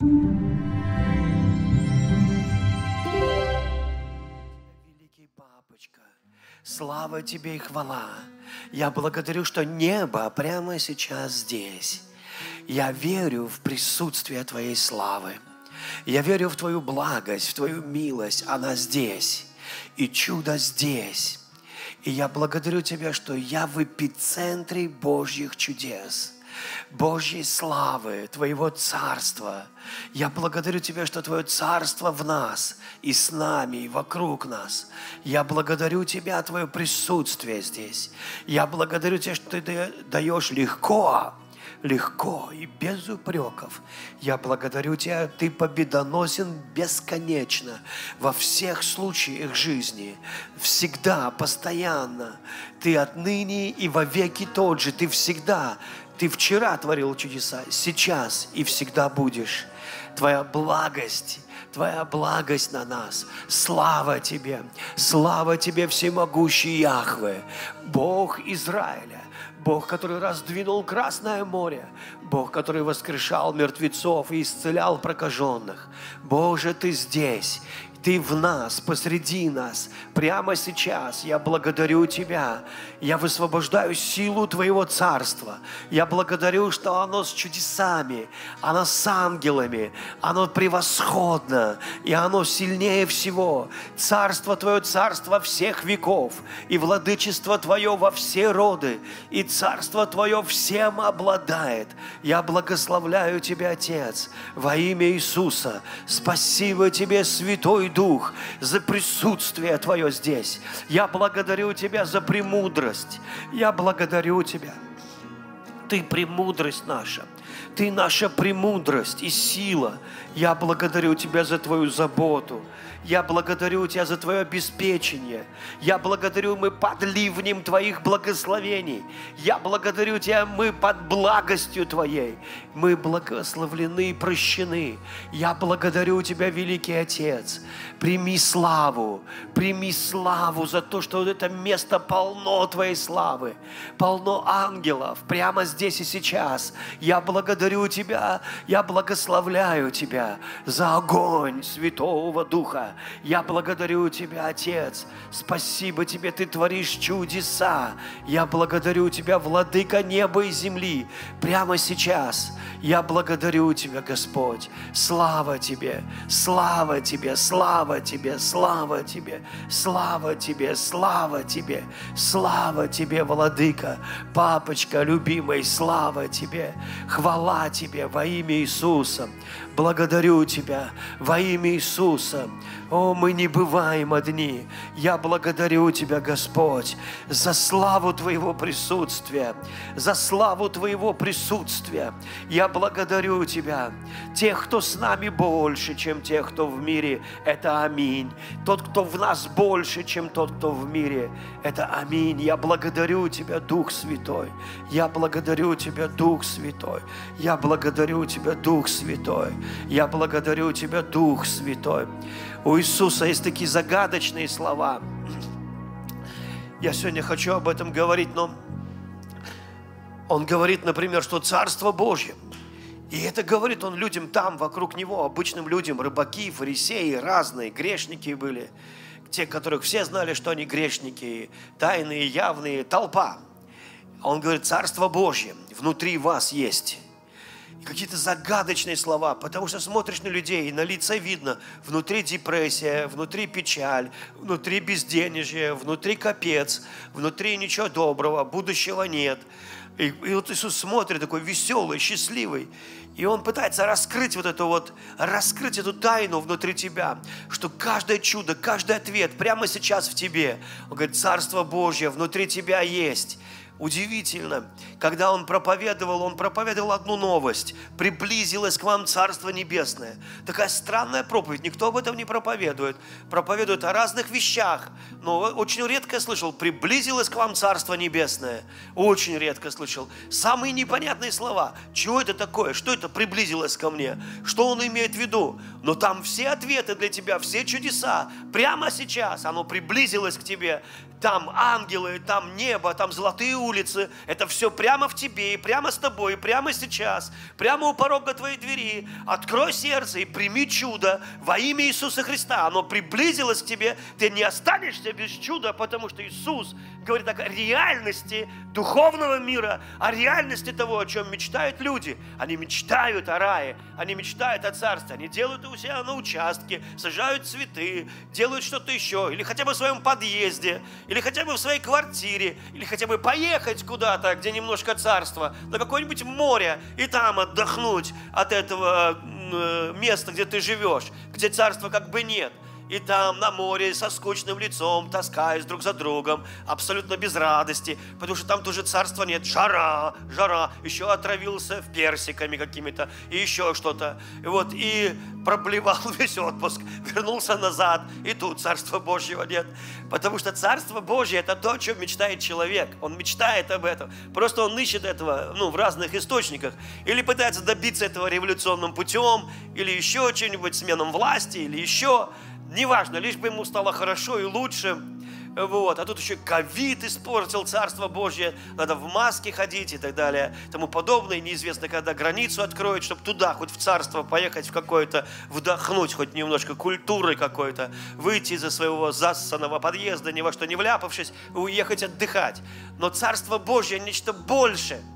Великий папочка, слава тебе и хвала. Я благодарю, что небо прямо сейчас здесь. Я верю в присутствие Твоей славы. Я верю в Твою благость, в Твою милость. Она здесь. И чудо здесь. И я благодарю Тебя, что я в эпицентре Божьих чудес. Божьей славы, Твоего Царства. Я благодарю Тебя, что Твое Царство в нас, и с нами, и вокруг нас. Я благодарю Тебя, Твое присутствие здесь. Я благодарю Тебя, что Ты даешь легко, легко и без упреков. Я благодарю Тебя, Ты победоносен бесконечно во всех случаях жизни, всегда, постоянно. Ты отныне и вовеки тот же, Ты всегда, Ты вчера творил чудеса, сейчас и всегда будешь. Твоя благость Твоя благость на нас. Слава Тебе! Слава Тебе, всемогущий Яхве, Бог Израиля. Бог, который раздвинул Красное море, Бог, который воскрешал мертвецов и исцелял прокаженных. Боже, Ты здесь, ты в нас, посреди нас, прямо сейчас. Я благодарю Тебя. Я высвобождаю силу Твоего Царства. Я благодарю, что оно с чудесами, оно с ангелами, оно превосходно, и оно сильнее всего. Царство Твое, царство всех веков, и владычество Твое во все роды, и царство Твое всем обладает. Я благословляю Тебя, Отец, во имя Иисуса. Спасибо Тебе, Святой Дух, за присутствие Твое здесь. Я благодарю Тебя за премудрость. Я благодарю Тебя. Ты премудрость наша. Ты наша премудрость и сила. Я благодарю Тебя за Твою заботу. Я благодарю Тебя за Твое обеспечение. Я благодарю, мы под ливнем Твоих благословений. Я благодарю Тебя, мы под благостью Твоей. Мы благословлены и прощены. Я благодарю Тебя, Великий Отец. Прими славу, прими славу за то, что это место полно Твоей славы, полно ангелов прямо здесь и сейчас. Я благодарю Тебя, я благословляю Тебя за огонь Святого Духа. Я благодарю Тебя, Отец. Спасибо Тебе, Ты творишь чудеса. Я благодарю Тебя, Владыка неба и земли, прямо сейчас. Я благодарю Тебя, Господь. Слава Тебе, слава Тебе, слава Тебе, слава Тебе, слава Тебе, слава Тебе, слава Тебе, Владыка, Папочка любимый, слава Тебе, хвала Тебе во имя Иисуса. Благодарю Тебя во имя Иисуса. О, мы не бываем одни. Я благодарю Тебя, Господь, за славу Твоего присутствия, за славу Твоего присутствия. Я благодарю Тебя. Тех, кто с нами больше, чем тех, кто в мире, это аминь. Тот, кто в нас больше, чем тот, кто в мире, это аминь. Я благодарю Тебя, Дух Святой. Я благодарю Тебя, Дух Святой. Я благодарю Тебя, Дух Святой. Я благодарю Тебя, Дух Святой. У Иисуса есть такие загадочные слова. Я сегодня хочу об этом говорить, но он говорит, например, что Царство Божье. И это говорит он людям там, вокруг него, обычным людям, рыбаки, фарисеи, разные, грешники были. Те, которых все знали, что они грешники, тайные, явные, толпа. Он говорит, Царство Божье внутри вас есть какие-то загадочные слова, потому что смотришь на людей, и на лице видно, внутри депрессия, внутри печаль, внутри безденежье, внутри капец, внутри ничего доброго, будущего нет. И, и вот Иисус смотрит такой веселый, счастливый, и Он пытается раскрыть вот эту вот, раскрыть эту тайну внутри тебя, что каждое чудо, каждый ответ прямо сейчас в тебе. Он говорит, Царство Божье внутри тебя есть. Удивительно, когда он проповедовал, он проповедовал одну новость. Приблизилось к вам Царство Небесное. Такая странная проповедь, никто об этом не проповедует. Проповедует о разных вещах, но очень редко слышал, приблизилось к вам Царство Небесное. Очень редко слышал. Самые непонятные слова. Чего это такое? Что это приблизилось ко мне? Что он имеет в виду? Но там все ответы для тебя, все чудеса. Прямо сейчас оно приблизилось к тебе. Там ангелы, там небо, там золотые улице. Это все прямо в тебе, и прямо с тобой, и прямо сейчас, прямо у порога твоей двери. Открой сердце и прими чудо во имя Иисуса Христа. Оно приблизилось к тебе. Ты не останешься без чуда, потому что Иисус говорит о реальности духовного мира, о реальности того, о чем мечтают люди. Они мечтают о рае, они мечтают о царстве, они делают у себя на участке, сажают цветы, делают что-то еще, или хотя бы в своем подъезде, или хотя бы в своей квартире, или хотя бы поехать куда-то, где немножко царства, на какое-нибудь море, и там отдохнуть от этого э, места, где ты живешь, где царства как бы нет – и там на море со скучным лицом, таскаясь друг за другом, абсолютно без радости, потому что там тоже царства нет, жара, жара, еще отравился в персиками какими-то, и еще что-то. И вот, и проблевал весь отпуск, вернулся назад, и тут царства Божьего нет. Потому что царство Божье – это то, о чем мечтает человек. Он мечтает об этом. Просто он ищет этого ну, в разных источниках. Или пытается добиться этого революционным путем, или еще чем-нибудь, сменом власти, или еще неважно, лишь бы ему стало хорошо и лучше. Вот. А тут еще ковид испортил Царство Божье, надо в маске ходить и так далее, тому подобное. Неизвестно, когда границу откроют, чтобы туда, хоть в Царство поехать в какое-то, вдохнуть хоть немножко культуры какой-то, выйти из-за своего зассанного подъезда, ни во что не вляпавшись, уехать отдыхать. Но Царство Божье нечто большее –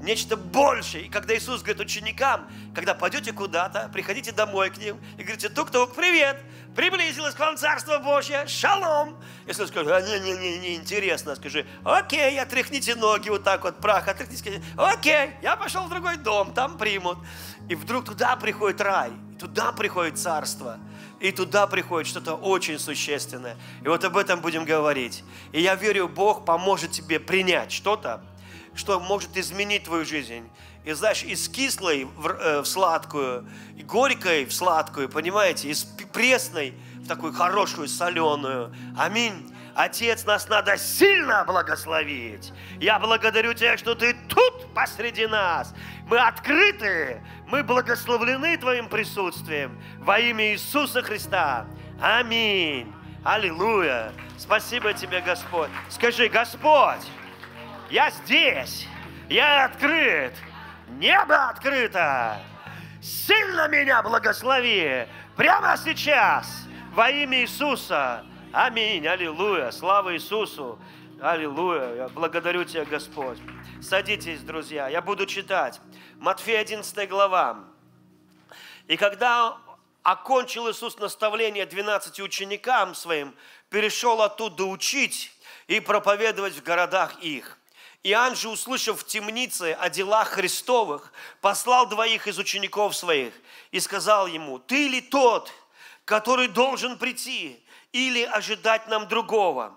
нечто большее. И когда Иисус говорит ученикам, когда пойдете куда-то, приходите домой к ним и говорите, тук-тук, привет, приблизилось к вам Царство Божье, шалом. Если он скажет, а, не-не-не, не интересно, скажи, окей, отряхните ноги вот так вот, прах, отряхните, окей, я пошел в другой дом, там примут. И вдруг туда приходит рай, туда приходит Царство. И туда приходит что-то очень существенное. И вот об этом будем говорить. И я верю, Бог поможет тебе принять что-то, что может изменить твою жизнь. И знаешь, из кислой в, э, в сладкую, и горькой в сладкую, понимаете, из пресной в такую хорошую соленую. Аминь. Отец, нас надо сильно благословить. Я благодарю Тебя, что Ты тут посреди нас. Мы открыты, мы благословлены Твоим присутствием во имя Иисуса Христа. Аминь. Аллилуйя. Спасибо Тебе, Господь. Скажи, Господь, я здесь. Я открыт. Небо открыто. Сильно меня благослови. Прямо сейчас. Во имя Иисуса. Аминь. Аллилуйя. Слава Иисусу. Аллилуйя. Я благодарю Тебя, Господь. Садитесь, друзья. Я буду читать. Матфея 11 глава. И когда окончил Иисус наставление 12 ученикам своим, перешел оттуда учить и проповедовать в городах их. Иоанн же, услышав в темнице о делах Христовых, послал двоих из учеников своих и сказал ему, «Ты ли тот, который должен прийти, или ожидать нам другого?»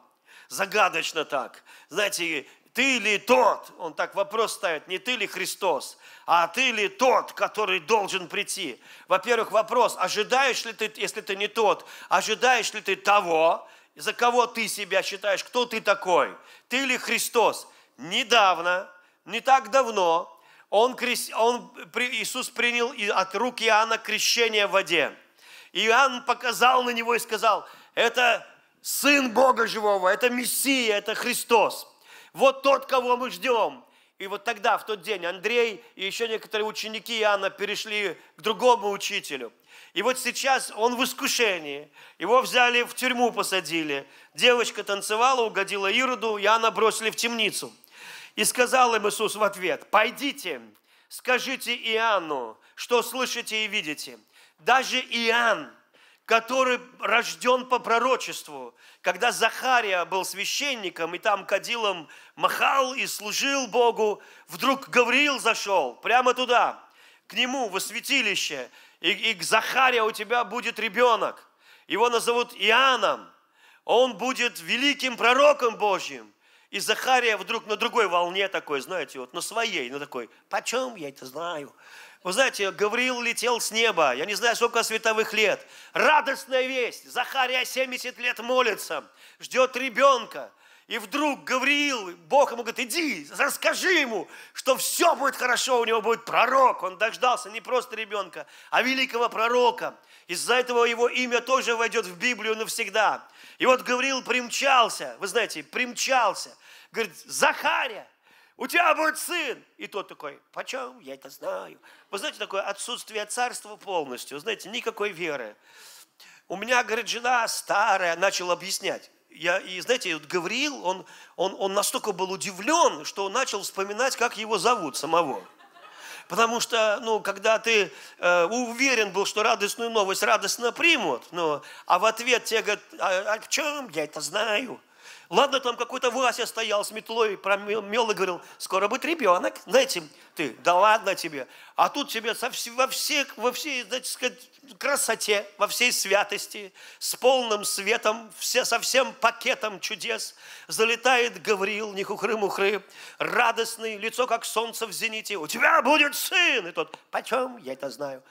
Загадочно так. Знаете, ты ли тот, он так вопрос ставит, не ты ли Христос, а ты ли тот, который должен прийти? Во-первых, вопрос, ожидаешь ли ты, если ты не тот, ожидаешь ли ты того, за кого ты себя считаешь, кто ты такой? Ты ли Христос? Недавно, не так давно, он, он, Иисус принял от рук Иоанна крещение в воде. Иоанн показал на него и сказал, это Сын Бога Живого, это Мессия, это Христос. Вот тот, кого мы ждем. И вот тогда, в тот день, Андрей и еще некоторые ученики Иоанна перешли к другому учителю. И вот сейчас он в искушении. Его взяли в тюрьму, посадили. Девочка танцевала, угодила Ироду, Иоанна бросили в темницу. И сказал им Иисус в ответ, пойдите, скажите Иоанну, что слышите и видите. Даже Иоанн, который рожден по пророчеству, когда Захария был священником и там кадилом махал и служил Богу, вдруг Гавриил зашел прямо туда, к нему во святилище, и, и к Захария у тебя будет ребенок. Его назовут Иоанном. Он будет великим пророком Божьим. И Захария вдруг на другой волне такой, знаете, вот на своей, на такой, почем я это знаю? Вы знаете, Гавриил летел с неба, я не знаю, сколько световых лет. Радостная весть, Захария 70 лет молится, ждет ребенка. И вдруг Гавриил, Бог ему говорит, иди, расскажи ему, что все будет хорошо, у него будет пророк. Он дождался не просто ребенка, а великого пророка. Из-за этого его имя тоже войдет в Библию навсегда. И вот Гавриил примчался, вы знаете, примчался. Говорит, Захария, у тебя будет сын. И тот такой, почем? Я это знаю. Вы знаете, такое отсутствие царства полностью. Знаете, никакой веры. У меня, говорит, жена старая, начал объяснять. Я, и знаете, вот Гавриил, он, он, он настолько был удивлен, что он начал вспоминать, как его зовут самого. Потому что, ну, когда ты э, уверен был, что радостную новость радостно примут, ну, а в ответ тебе говорят, а, а в чем? Я это знаю. Ладно, там какой-то Вася стоял с метлой, промел и говорил, скоро будет ребенок. Знаете, ты, да ладно тебе. А тут тебе со, во, всех, во всей, знаете, сказать, красоте, во всей святости, с полным светом, все, со всем пакетом чудес залетает Гавриил, не хухры-мухры, радостный, лицо как солнце в зените. У тебя будет сын! И тот, почем? Я это знаю.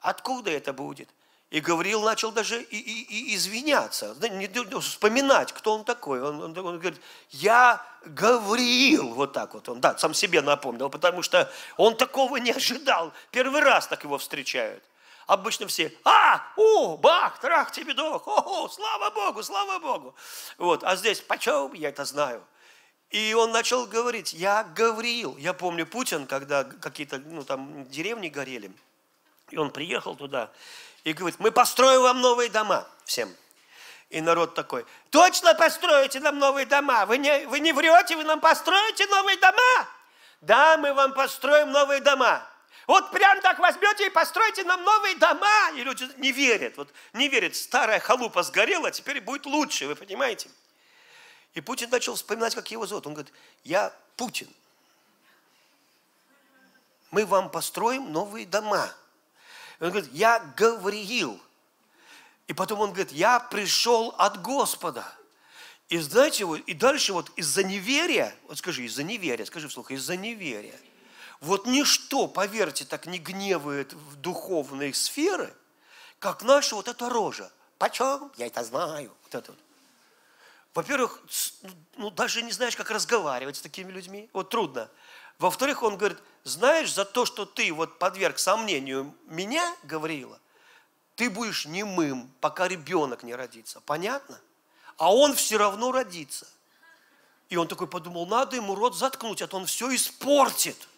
Откуда это будет? И Гавриил начал даже и, и, и извиняться, вспоминать, кто он такой. Он, он, он говорит, я Гавриил, вот так вот он, да, сам себе напомнил, потому что он такого не ожидал. Первый раз так его встречают. Обычно все, а, о, бах, трах, тебе дох, о, слава Богу, слава Богу. Вот, а здесь, почем, я это знаю. И он начал говорить, я Гавриил. Я помню Путин, когда какие-то, ну, там, деревни горели, и он приехал туда, и говорит, мы построим вам новые дома всем. И народ такой, точно построите нам новые дома? Вы не, вы не врете, вы нам построите новые дома? Да, мы вам построим новые дома. Вот прям так возьмете и построите нам новые дома. И люди не верят. Вот не верят. Старая халупа сгорела, теперь будет лучше, вы понимаете? И Путин начал вспоминать, как его зовут. Он говорит, я Путин. Мы вам построим новые дома. Он говорит, я Гавриил. И потом он говорит, я пришел от Господа. И знаете, вот, и дальше вот из-за неверия, вот скажи, из-за неверия, скажи вслух, из-за неверия. Вот ничто, поверьте, так не гневает в духовные сферы, как наша вот эта рожа. Почем? Я это знаю. Вот это вот. Во-первых, ну, даже не знаешь, как разговаривать с такими людьми. Вот трудно. Во-вторых, он говорит, знаешь, за то, что ты вот подверг сомнению меня, Гавриила, ты будешь немым, пока ребенок не родится. Понятно? А он все равно родится. И он такой подумал, надо ему рот заткнуть, а то он все испортит.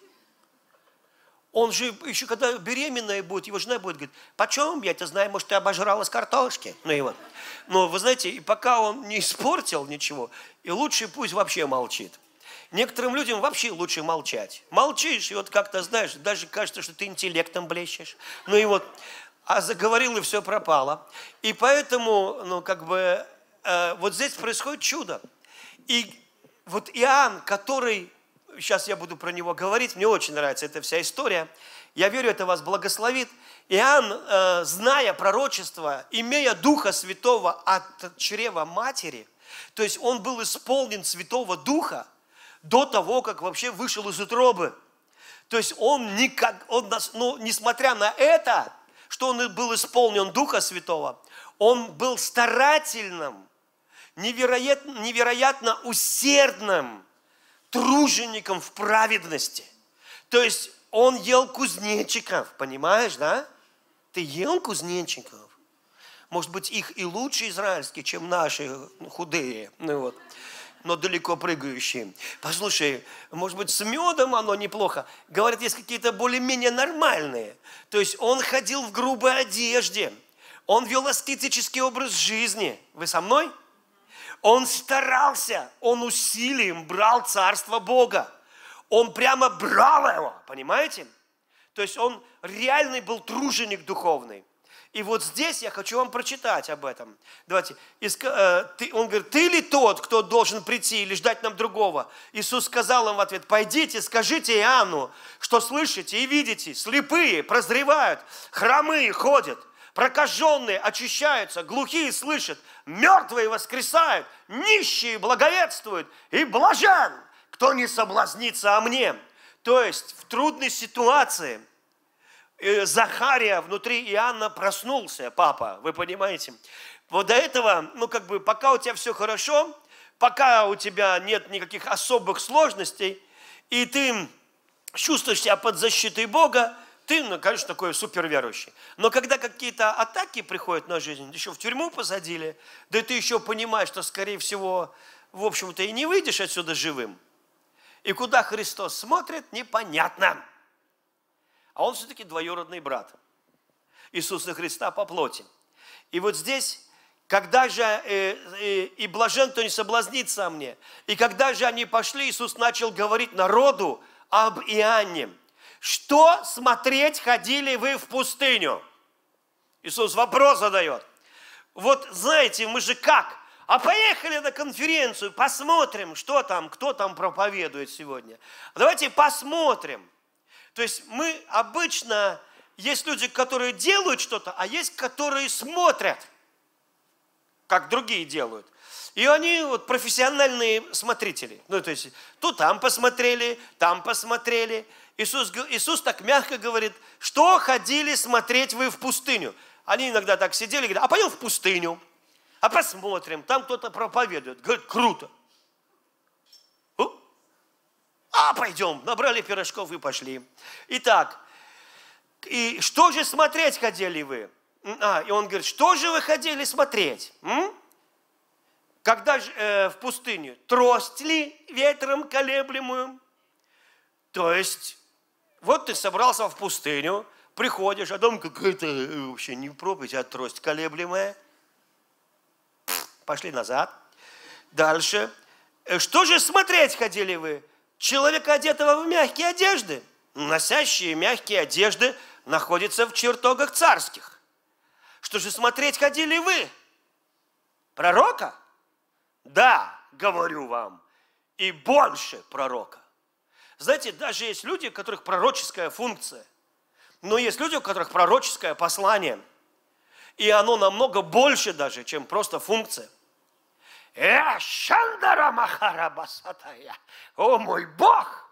Он же еще когда беременная будет, его жена будет говорить, почем я это знаю, может, ты обожралась картошки. Ну и вот. Но вы знаете, и пока он не испортил ничего, и лучше пусть вообще молчит. Некоторым людям вообще лучше молчать. Молчишь, и вот как-то, знаешь, даже кажется, что ты интеллектом блещешь. Ну и вот, а заговорил, и все пропало. И поэтому, ну, как бы, э, вот здесь происходит чудо. И вот Иоанн, который, сейчас я буду про него говорить, мне очень нравится эта вся история, я верю, это вас благословит. Иоанн, э, зная пророчество, имея Духа Святого от чрева матери, то есть он был исполнен Святого Духа, до того, как вообще вышел из утробы. То есть он никак, он, ну, несмотря на это, что он был исполнен Духа Святого, он был старательным, невероятно, невероятно усердным тружеником в праведности. То есть он ел кузнечиков, понимаешь, да? Ты ел кузнечиков. Может быть, их и лучше израильские, чем наши худые. Ну вот но далеко прыгающие. Послушай, может быть, с медом оно неплохо. Говорят, есть какие-то более-менее нормальные. То есть он ходил в грубой одежде. Он вел аскетический образ жизни. Вы со мной? Он старался, он усилием брал царство Бога. Он прямо брал его, понимаете? То есть он реальный был труженик духовный. И вот здесь я хочу вам прочитать об этом. Давайте. Э, он говорит, ты ли тот, кто должен прийти или ждать нам другого? Иисус сказал им в ответ, пойдите, скажите Иоанну, что слышите и видите. Слепые прозревают, хромые ходят, прокаженные очищаются, глухие слышат, мертвые воскресают, нищие благовествуют, и блажен, кто не соблазнится о мне. То есть в трудной ситуации – Захария внутри Иоанна проснулся, папа, вы понимаете? Вот до этого, ну как бы, пока у тебя все хорошо, пока у тебя нет никаких особых сложностей, и ты чувствуешь себя под защитой Бога, ты, ну, конечно, такой суперверующий. Но когда какие-то атаки приходят на жизнь, еще в тюрьму посадили, да ты еще понимаешь, что, скорее всего, в общем-то, и не выйдешь отсюда живым. И куда Христос смотрит, непонятно. А он все-таки двоюродный брат Иисуса Христа по плоти. И вот здесь, когда же э, э, и блажен, кто не соблазнится мне, и когда же они пошли, Иисус начал говорить народу об Иоанне. Что смотреть ходили вы в пустыню? Иисус вопрос задает. Вот знаете, мы же как? А поехали на конференцию, посмотрим, что там, кто там проповедует сегодня. Давайте посмотрим. То есть мы обычно, есть люди, которые делают что-то, а есть, которые смотрят, как другие делают. И они вот профессиональные смотрители. Ну, то есть, то там посмотрели, там посмотрели. Иисус, Иисус так мягко говорит, что ходили смотреть вы в пустыню? Они иногда так сидели и говорят, а пойдем в пустыню, а посмотрим, там кто-то проповедует. Говорит, круто. А, пойдем, набрали пирожков и пошли. Итак, и что же смотреть хотели вы? А, и он говорит, что же вы хотели смотреть? М? Когда же э, в пустыне? Трость ли ветром колеблемую? То есть, вот ты собрался в пустыню, приходишь, а дом какая-то э, вообще не проповедь, а трость колеблемая – Пошли назад. Дальше. Э, что же смотреть ходили вы? Человека, одетого в мягкие одежды. Носящие мягкие одежды находятся в чертогах царских. Что же смотреть ходили вы? Пророка? Да, говорю вам, и больше пророка. Знаете, даже есть люди, у которых пророческая функция, но есть люди, у которых пророческое послание, и оно намного больше даже, чем просто функция. О мой Бог!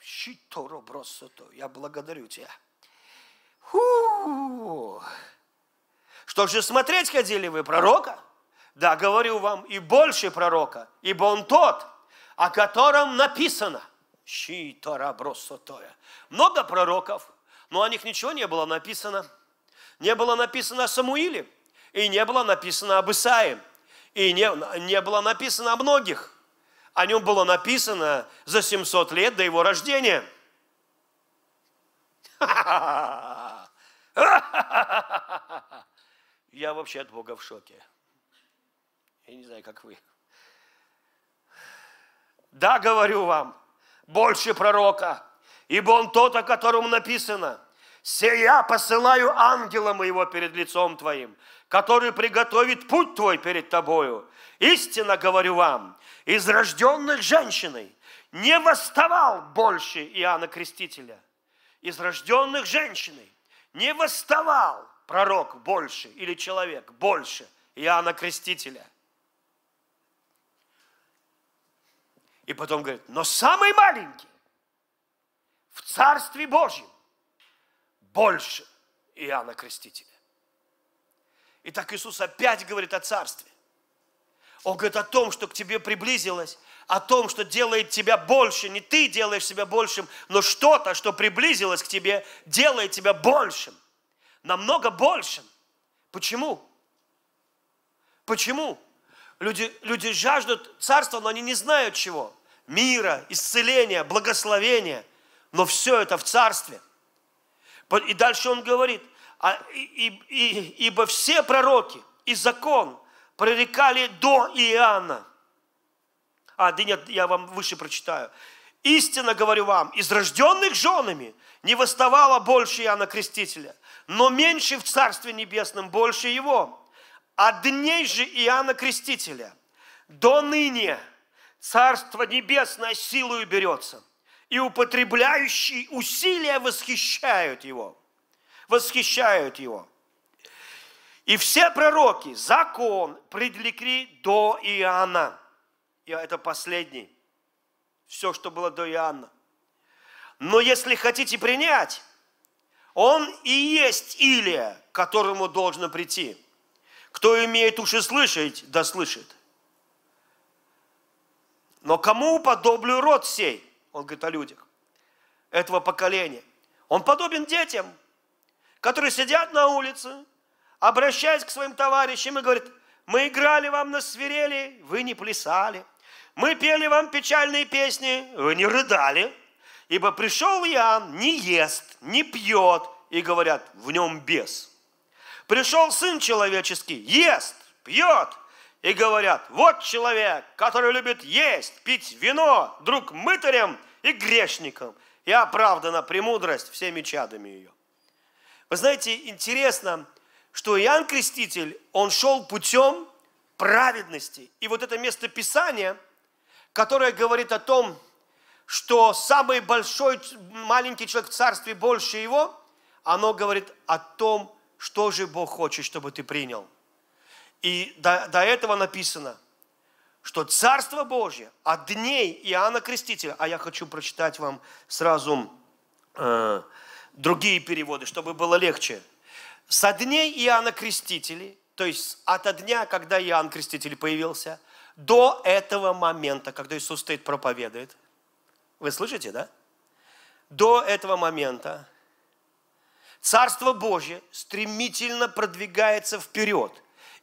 Щиторо бросото. Я благодарю тебя. Фу. Что же смотреть ходили вы пророка? Да, говорю вам, и больше пророка, ибо он тот, о котором написано. Щитора бросотоя. Много пророков, но о них ничего не было написано. Не было написано о Самуиле, и не было написано об Исаии. И не, не было написано о многих. О нем было написано за 700 лет до его рождения. Я вообще от Бога в шоке. Я не знаю, как вы. Да, говорю вам, больше пророка, ибо он тот, о котором написано. Сея посылаю ангела моего перед лицом твоим, который приготовит путь твой перед тобою. Истинно говорю вам, из рожденных женщиной не восставал больше Иоанна Крестителя. Из рожденных женщиной не восставал пророк больше или человек больше Иоанна Крестителя. И потом говорит, но самый маленький в Царстве Божьем больше Иоанна Крестителя. И так Иисус опять говорит о царстве. Он говорит о том, что к тебе приблизилось, о том, что делает тебя больше. Не ты делаешь себя большим, но что-то, что приблизилось к тебе, делает тебя большим. Намного большим. Почему? Почему? Люди, люди жаждут царства, но они не знают чего. Мира, исцеления, благословения. Но все это в царстве. И дальше он говорит – а, и, и, ибо все пророки и закон прорекали до Иоанна. А, да нет, я вам выше прочитаю. Истинно говорю вам, из рожденных женами не восставало больше Иоанна Крестителя, но меньше в Царстве Небесном больше его. А дней же Иоанна Крестителя до ныне Царство Небесное силою берется, и употребляющие усилия восхищают его – восхищают его. И все пророки, закон предлекли до Иоанна. И это последний. Все, что было до Иоанна. Но если хотите принять, он и есть Илия, к которому должно прийти. Кто имеет уши слышать, да слышит. Но кому подоблю род сей? Он говорит о людях этого поколения. Он подобен детям, которые сидят на улице, обращаясь к своим товарищам и говорят, мы играли вам на свирели, вы не плясали. мы пели вам печальные песни, вы не рыдали, ибо пришел Иоанн, не ест, не пьет, и говорят, в нем бес. Пришел Сын Человеческий, ест, пьет, и говорят, вот человек, который любит есть, пить вино, друг мытарям и грешникам, и оправдана премудрость всеми чадами ее. Вы знаете, интересно, что Иоанн Креститель, он шел путем праведности. И вот это место Писания, которое говорит о том, что самый большой, маленький человек в царстве больше его, оно говорит о том, что же Бог хочет, чтобы ты принял. И до, до этого написано, что Царство Божье от дней Иоанна Крестителя, а я хочу прочитать вам сразу э, другие переводы, чтобы было легче. Со дней Иоанна Крестителя, то есть от дня, когда Иоанн Креститель появился, до этого момента, когда Иисус стоит проповедует. Вы слышите, да? До этого момента Царство Божье стремительно продвигается вперед,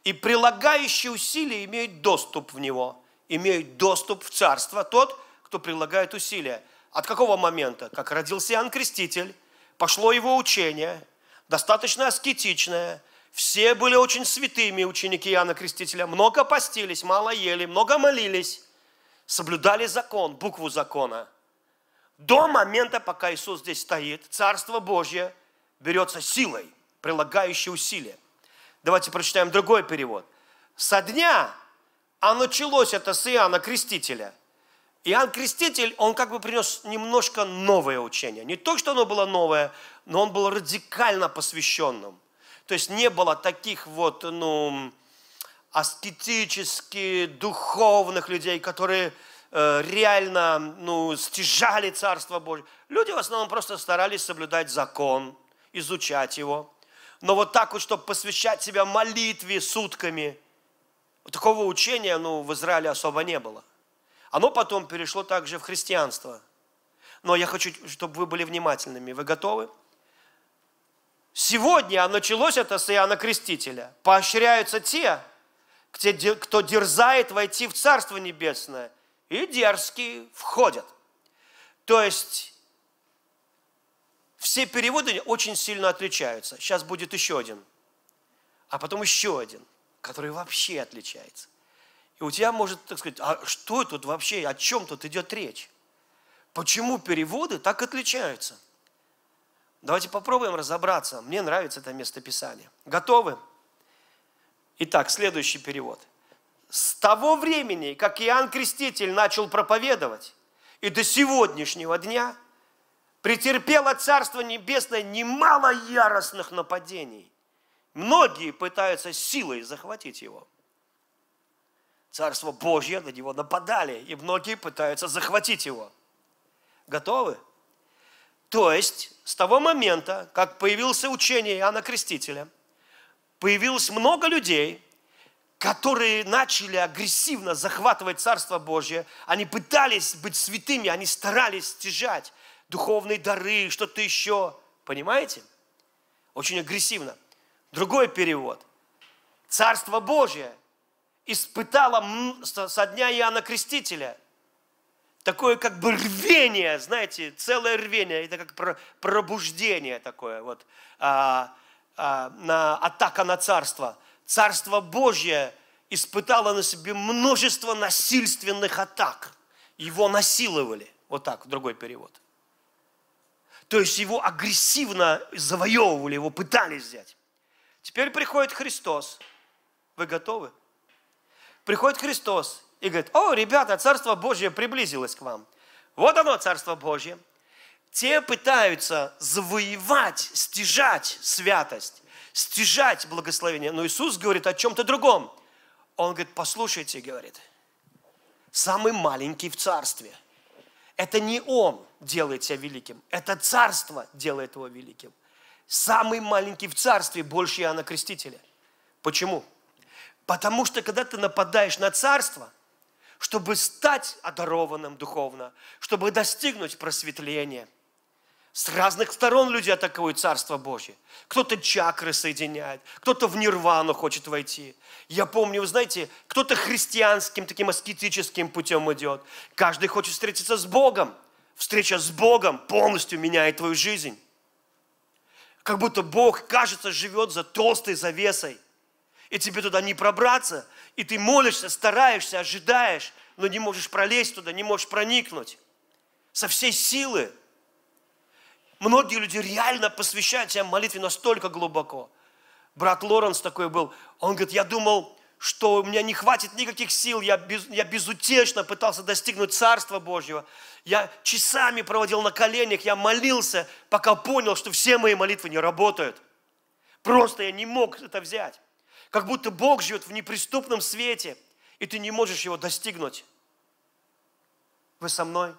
и прилагающие усилия имеют доступ в него, имеют доступ в Царство тот, кто прилагает усилия. От какого момента? Как родился Иоанн Креститель, пошло его учение, достаточно аскетичное, все были очень святыми ученики Иоанна Крестителя, много постились, мало ели, много молились, соблюдали закон, букву закона. До момента, пока Иисус здесь стоит, Царство Божье берется силой, прилагающей усилия. Давайте прочитаем другой перевод. Со дня, а началось это с Иоанна Крестителя – Иоанн Креститель, он как бы принес немножко новое учение. Не то, что оно было новое, но он был радикально посвященным. То есть не было таких вот, ну, аскетически духовных людей, которые э, реально, ну, стяжали Царство Божье. Люди в основном просто старались соблюдать закон, изучать его. Но вот так вот, чтобы посвящать себя молитве сутками, такого учения, ну, в Израиле особо не было. Оно потом перешло также в христианство. Но я хочу, чтобы вы были внимательными. Вы готовы? Сегодня началось это с Иоанна Крестителя. Поощряются те, кто дерзает войти в Царство Небесное, и дерзкие входят. То есть все переводы очень сильно отличаются. Сейчас будет еще один, а потом еще один, который вообще отличается. И у тебя может, так сказать, а что тут вообще, о чем тут идет речь? Почему переводы так отличаются? Давайте попробуем разобраться. Мне нравится это местописание. Готовы? Итак, следующий перевод. С того времени, как Иоанн Креститель начал проповедовать, и до сегодняшнего дня претерпело Царство Небесное немало яростных нападений. Многие пытаются силой захватить его. Царство Божье, на него нападали, и многие пытаются захватить его. Готовы? То есть, с того момента, как появилось учение Иоанна Крестителя, появилось много людей, которые начали агрессивно захватывать Царство Божье. Они пытались быть святыми, они старались стяжать духовные дары, что-то еще. Понимаете? Очень агрессивно. Другой перевод. Царство Божье – испытала со дня Иоанна Крестителя. Такое как бы рвение, знаете, целое рвение, это как пробуждение такое, вот, а, а, на, атака на царство. Царство Божье испытало на себе множество насильственных атак. Его насиловали. Вот так, другой перевод. То есть его агрессивно завоевывали, его пытались взять. Теперь приходит Христос. Вы готовы? приходит Христос и говорит, о, ребята, Царство Божье приблизилось к вам. Вот оно, Царство Божье. Те пытаются завоевать, стяжать святость, стяжать благословение. Но Иисус говорит о чем-то другом. Он говорит, послушайте, говорит, самый маленький в царстве. Это не он делает себя великим, это царство делает его великим. Самый маленький в царстве больше Иоанна Крестителя. Почему? Потому что когда ты нападаешь на царство, чтобы стать одарованным духовно, чтобы достигнуть просветления, С разных сторон люди атакуют Царство Божье. Кто-то чакры соединяет, кто-то в нирвану хочет войти. Я помню, вы знаете, кто-то христианским, таким аскетическим путем идет. Каждый хочет встретиться с Богом. Встреча с Богом полностью меняет твою жизнь. Как будто Бог, кажется, живет за толстой завесой. И тебе туда не пробраться. И ты молишься, стараешься, ожидаешь, но не можешь пролезть туда, не можешь проникнуть. Со всей силы – Многие люди реально посвящают себя молитве настолько глубоко. Брат Лоренс такой был, он говорит, я думал, что у меня не хватит никаких сил, я, без, я безутешно пытался достигнуть Царства Божьего. Я часами проводил на коленях, я молился, пока понял, что все мои молитвы не работают. Просто я не мог это взять. Как будто Бог живет в неприступном свете, и ты не можешь его достигнуть. Вы со мной?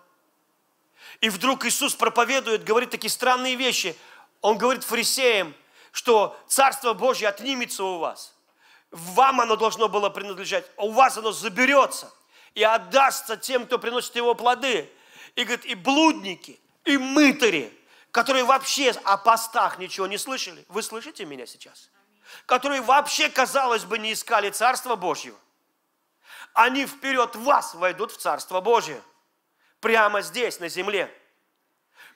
И вдруг Иисус проповедует, говорит такие странные вещи. Он говорит фарисеям, что Царство Божье отнимется у вас. Вам оно должно было принадлежать, а у вас оно заберется и отдастся тем, кто приносит его плоды. И говорит, и блудники, и мытари, которые вообще о постах ничего не слышали. Вы слышите меня сейчас? Которые вообще, казалось бы, не искали Царство Божьего. Они вперед вас войдут в Царство Божье прямо здесь, на земле.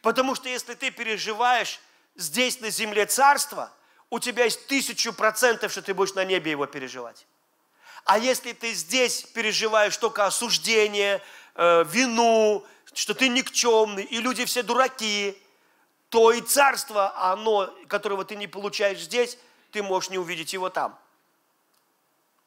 Потому что если ты переживаешь здесь, на земле, царство, у тебя есть тысячу процентов, что ты будешь на небе его переживать. А если ты здесь переживаешь только осуждение, э, вину, что ты никчемный, и люди все дураки, то и царство, оно, которого ты не получаешь здесь, ты можешь не увидеть его там.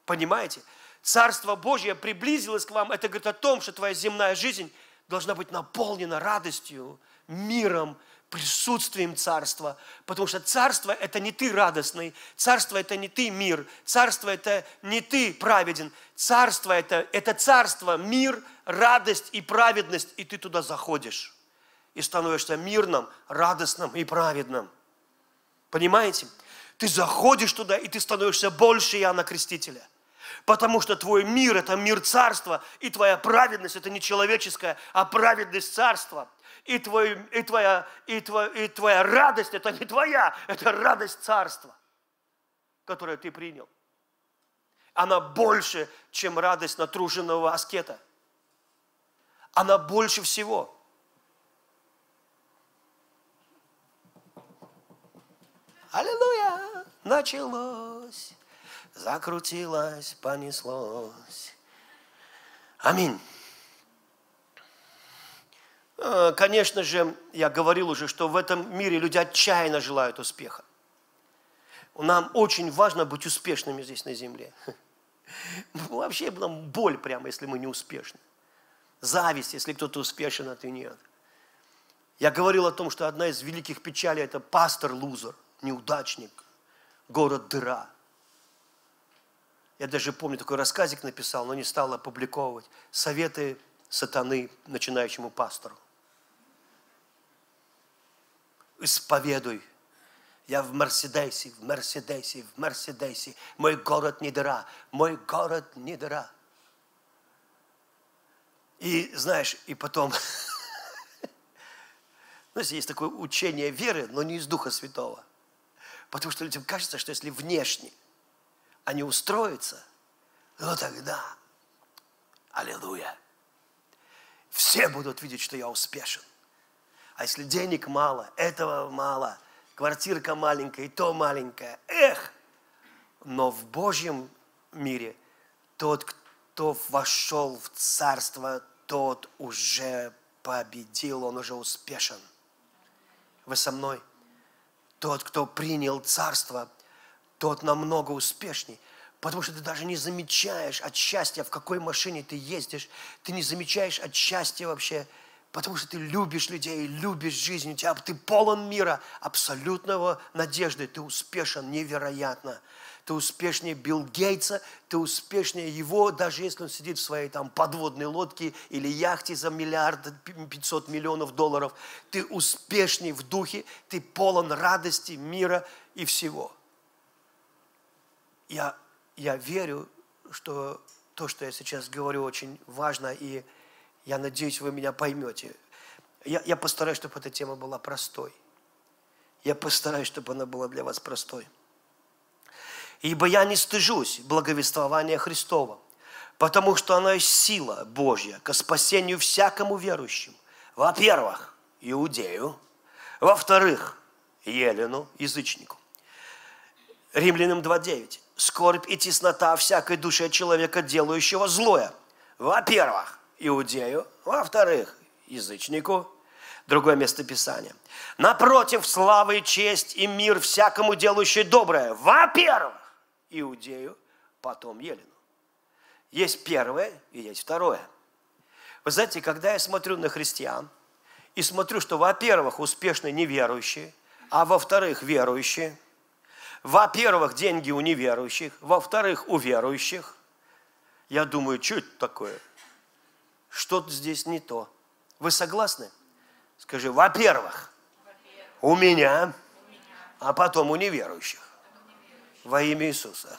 Понимаете? Царство Божье приблизилось к вам. Это говорит о том, что твоя земная жизнь должна быть наполнена радостью, миром, присутствием Царства. Потому что Царство – это не ты радостный, Царство – это не ты мир, Царство – это не ты праведен. Царство это, – это Царство, мир, радость и праведность, и ты туда заходишь. И становишься мирным, радостным и праведным. Понимаете? Ты заходишь туда, и ты становишься больше Иоанна Крестителя. Потому что твой мир – это мир царства, и твоя праведность – это не человеческая, а праведность царства. И, твой, и, твоя, и, твоя, и твоя радость – это не твоя, это радость царства, которую ты принял. Она больше, чем радость натруженного аскета. Она больше всего. Аллилуйя! Началось закрутилось, понеслось. Аминь. Э, конечно же, я говорил уже, что в этом мире люди отчаянно желают успеха. Нам очень важно быть успешными здесь на земле. Вообще нам боль прямо, если мы не успешны. Зависть, если кто-то успешен, а ты нет. Я говорил о том, что одна из великих печалей – это пастор-лузер, неудачник, город-дыра – я даже помню, такой рассказик написал, но не стал опубликовывать. Советы сатаны начинающему пастору. Исповедуй. Я в Мерседесе, в Мерседесе, в Мерседесе. Мой город не дыра, мой город не дыра. И знаешь, и потом, знаете, есть такое учение веры, но не из Духа Святого. Потому что людям кажется, что если внешне они устроятся, ну тогда, аллилуйя, все будут видеть, что я успешен. А если денег мало, этого мало, квартирка маленькая, и то маленькая, эх! Но в Божьем мире тот, кто вошел в царство, тот уже победил, он уже успешен. Вы со мной? Тот, кто принял царство, тот намного успешней. Потому что ты даже не замечаешь от счастья, в какой машине ты ездишь. Ты не замечаешь от счастья вообще, потому что ты любишь людей, любишь жизнь. У тебя, ты полон мира, абсолютного надежды. Ты успешен невероятно. Ты успешнее Билл Гейтса, ты успешнее его, даже если он сидит в своей там подводной лодке или яхте за миллиард пятьсот миллионов долларов. Ты успешнее в духе, ты полон радости, мира и всего я, я верю, что то, что я сейчас говорю, очень важно, и я надеюсь, вы меня поймете. Я, я постараюсь, чтобы эта тема была простой. Я постараюсь, чтобы она была для вас простой. Ибо я не стыжусь благовествования Христова, потому что оно сила Божья к спасению всякому верующему. Во-первых, иудею, во-вторых, елену, язычнику. Римлянам 2.9. Скорбь и теснота всякой душе человека, делающего злое. Во-первых, иудею, во-вторых, язычнику. Другое место Писания. Напротив, слава и честь и мир всякому делающему доброе. Во-первых, иудею, потом елену. Есть первое и есть второе. Вы знаете, когда я смотрю на христиан и смотрю, что, во-первых, успешные неверующие, а во-вторых, верующие, во-первых, деньги у неверующих, во-вторых, у верующих, я думаю, что это такое? Что-то здесь не то. Вы согласны? Скажи, во-первых, у меня, а потом у неверующих. Во имя Иисуса.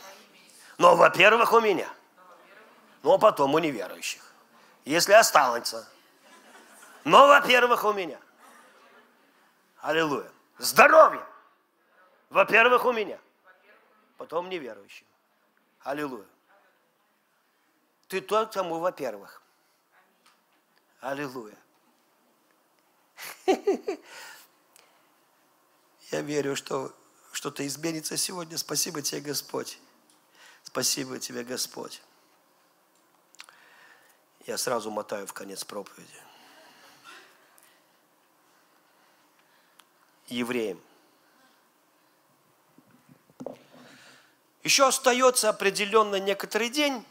Но, во-первых, у меня. Но потом у неверующих. Если останется. Но, во-первых, у меня. Аллилуйя. Здоровье. Во-первых, у меня. Потом неверующим. Аллилуйя. Ты тот, кому во-первых. Аллилуйя. Я верю, что что-то изменится сегодня. Спасибо тебе, Господь. Спасибо тебе, Господь. Я сразу мотаю в конец проповеди. Евреям. Еще остается определенно некоторый день,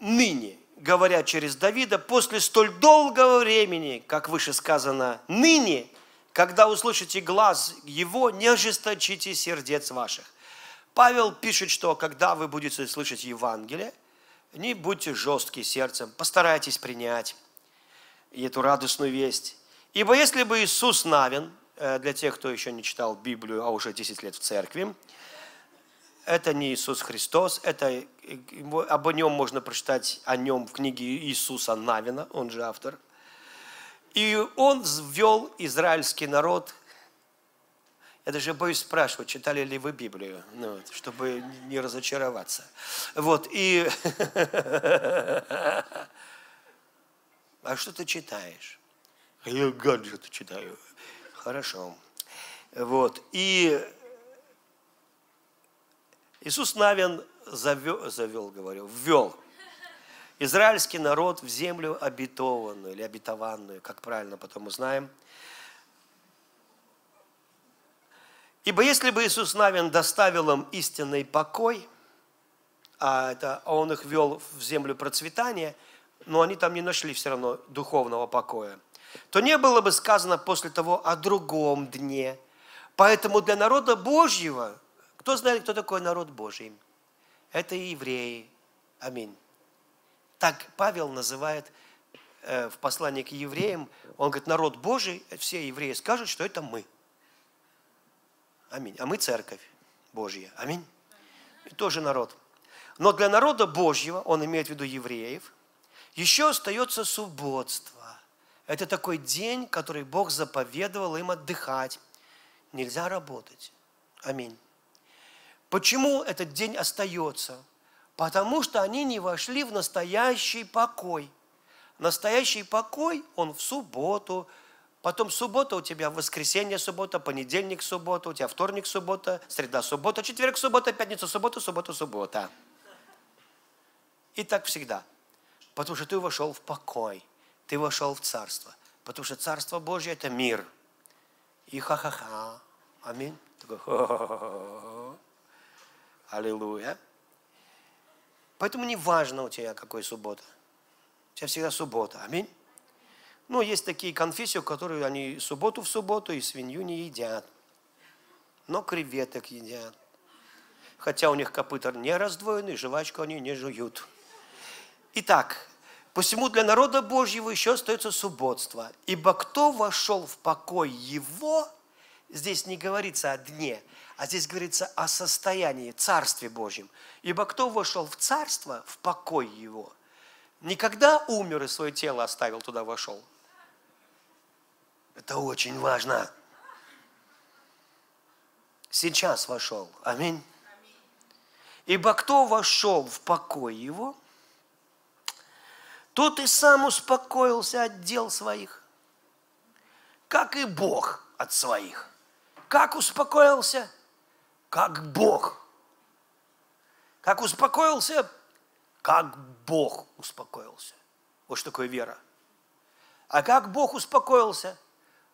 ныне, говоря через Давида, после столь долгого времени, как выше сказано, ныне, когда услышите глаз его, не ожесточите сердец ваших. Павел пишет, что когда вы будете слышать Евангелие, не будьте жесткие сердцем, постарайтесь принять эту радостную весть. Ибо если бы Иисус Навин, э, для тех, кто еще не читал Библию, а уже 10 лет в церкви, это не Иисус Христос, это, об нем можно прочитать о нем в книге Иисуса Навина, он же автор. И он ввел израильский народ. Я даже боюсь спрашивать, читали ли вы Библию, ну, чтобы не разочароваться. Вот, и... А что ты читаешь? Я гаджет читаю. Хорошо. Вот, и Иисус Навин завел, завел говорю, ввел израильский народ в землю обетованную или обетованную, как правильно потом узнаем. Ибо если бы Иисус Навин доставил им истинный покой, а это а он их вел в землю процветания, но они там не нашли все равно духовного покоя, то не было бы сказано после того о другом дне. Поэтому для народа Божьего кто знает, кто такой народ Божий? Это евреи. Аминь. Так Павел называет э, в послании к евреям, он говорит, народ Божий, все евреи скажут, что это мы. Аминь. А мы церковь Божья. Аминь. И тоже народ. Но для народа Божьего, он имеет в виду евреев, еще остается субботство. Это такой день, который Бог заповедовал им отдыхать. Нельзя работать. Аминь. Почему этот день остается? Потому что они не вошли в настоящий покой. Настоящий покой, он в субботу, потом суббота у тебя, воскресенье суббота, понедельник суббота, у тебя вторник суббота, среда суббота, четверг суббота, пятница суббота, суббота суббота. И так всегда. Потому что ты вошел в покой, ты вошел в царство. Потому что царство Божье – это мир. И ха-ха-ха. Аминь. Такой ха-ха-ха. Аллилуйя. Поэтому не важно у тебя, какой суббота. У тебя всегда суббота. Аминь. Ну, есть такие конфессии, которые они субботу в субботу и свинью не едят. Но креветок едят. Хотя у них копыта не раздвоены, жвачку они не жуют. Итак, посему для народа Божьего еще остается субботство. Ибо кто вошел в покой его, здесь не говорится о дне, а здесь говорится о состоянии, Царстве Божьем. Ибо кто вошел в Царство, в покой его, никогда умер и свое тело оставил, туда вошел. Это очень важно. Сейчас вошел. Аминь. Ибо кто вошел в покой его, тот и сам успокоился от дел своих, как и Бог от своих. Как успокоился? Как Бог. Как успокоился? Как Бог успокоился. Вот что такое вера. А как Бог успокоился?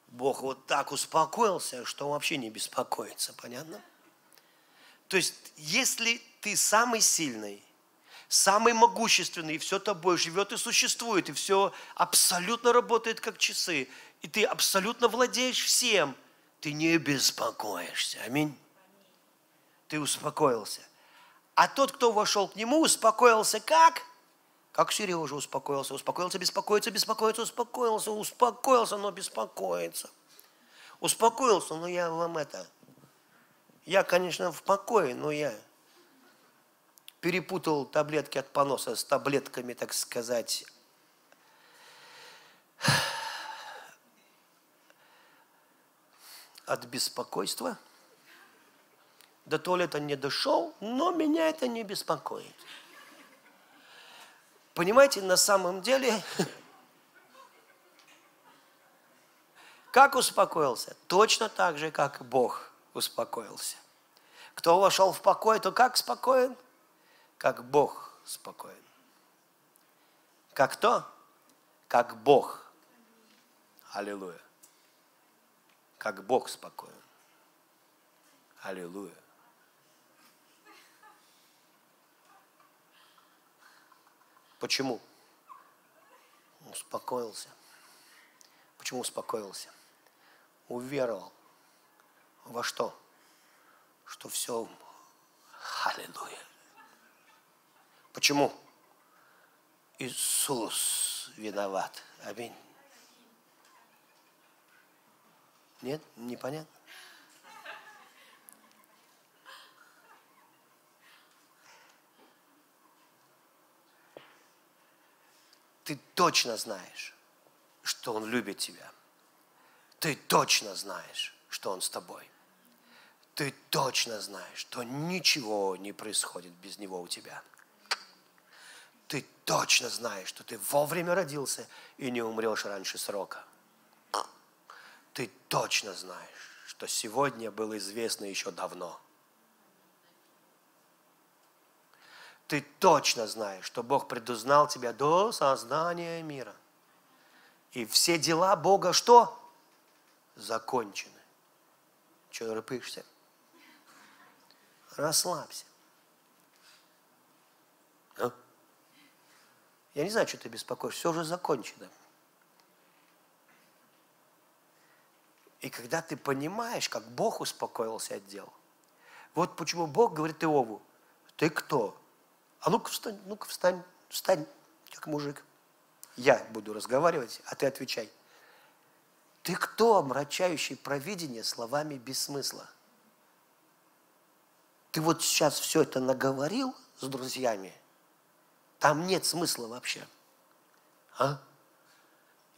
Бог вот так успокоился, что он вообще не беспокоится, понятно? То есть, если ты самый сильный, самый могущественный, и все тобой живет и существует, и все абсолютно работает как часы, и ты абсолютно владеешь всем, ты не беспокоишься. Аминь. Ты успокоился. А тот, кто вошел к нему, успокоился как? Как Сережа успокоился. Успокоился, беспокоится, беспокоится, успокоился, успокоился, но беспокоится. Успокоился, но я вам это... Я, конечно, в покое, но я перепутал таблетки от поноса с таблетками, так сказать, от беспокойства. До туалета не дошел, но меня это не беспокоит. Понимаете, на самом деле, как успокоился? Точно так же, как Бог успокоился. Кто вошел в покой, то как спокоен? Как Бог спокоен. Как кто? Как Бог. Аллилуйя. Как Бог спокоен. Аллилуйя. Почему? Успокоился. Почему успокоился? Уверовал. Во что? Что все Аллилуйя. Почему? Иисус виноват. Аминь. Нет? Непонятно? ты точно знаешь, что Он любит тебя. Ты точно знаешь, что Он с тобой. Ты точно знаешь, что ничего не происходит без Него у тебя. Ты точно знаешь, что ты вовремя родился и не умрешь раньше срока. Ты точно знаешь, что сегодня было известно еще давно – ты точно знаешь, что Бог предузнал тебя до создания мира. И все дела Бога что? Закончены. Чего рыпышься? Расслабься. А? Я не знаю, что ты беспокоишься. Все уже закончено. И когда ты понимаешь, как Бог успокоился от дел, вот почему Бог говорит Иову, ты кто? А ну-ка встань, ну-ка встань, встань, как мужик. Я буду разговаривать, а ты отвечай. Ты кто, омрачающий провидение словами без смысла? Ты вот сейчас все это наговорил с друзьями, там нет смысла вообще. А?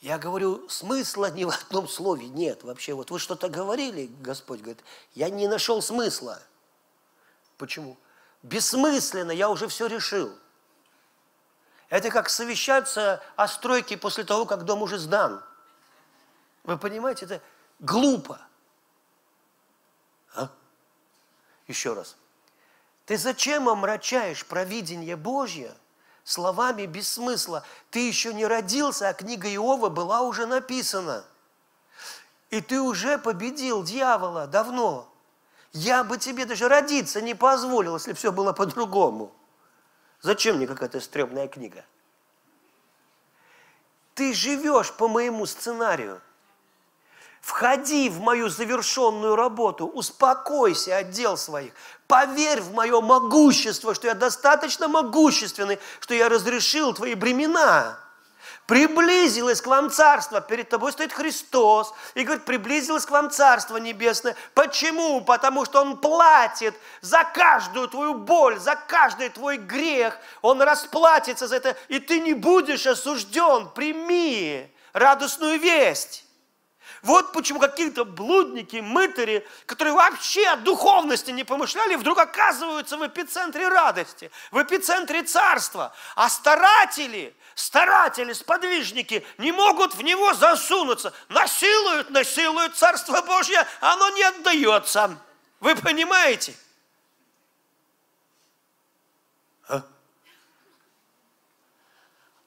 Я говорю, смысла ни в одном слове нет вообще. Вот вы что-то говорили, Господь говорит, я не нашел смысла. Почему? бессмысленно, я уже все решил. Это как совещаться о стройке после того, как дом уже сдан. Вы понимаете, это глупо. А? Еще раз. Ты зачем омрачаешь провидение Божье словами без смысла? Ты еще не родился, а книга Иова была уже написана. И ты уже победил дьявола давно. Я бы тебе даже родиться не позволил, если все было по-другому. Зачем мне какая-то стрёмная книга? Ты живешь по моему сценарию. Входи в мою завершенную работу, успокойся от дел своих, поверь в мое могущество, что я достаточно могущественный, что я разрешил твои бремена. Приблизилось к вам царство. Перед тобой стоит Христос. И говорит, приблизилось к вам царство небесное. Почему? Потому что Он платит за каждую твою боль, за каждый твой грех. Он расплатится за это. И ты не будешь осужден. Прими радостную весть. Вот почему какие-то блудники, мытари, которые вообще о духовности не помышляли, вдруг оказываются в эпицентре радости, в эпицентре царства. А старатели, старатели, сподвижники не могут в него засунуться. Насилуют, насилуют Царство Божье, оно не отдается. Вы понимаете? А?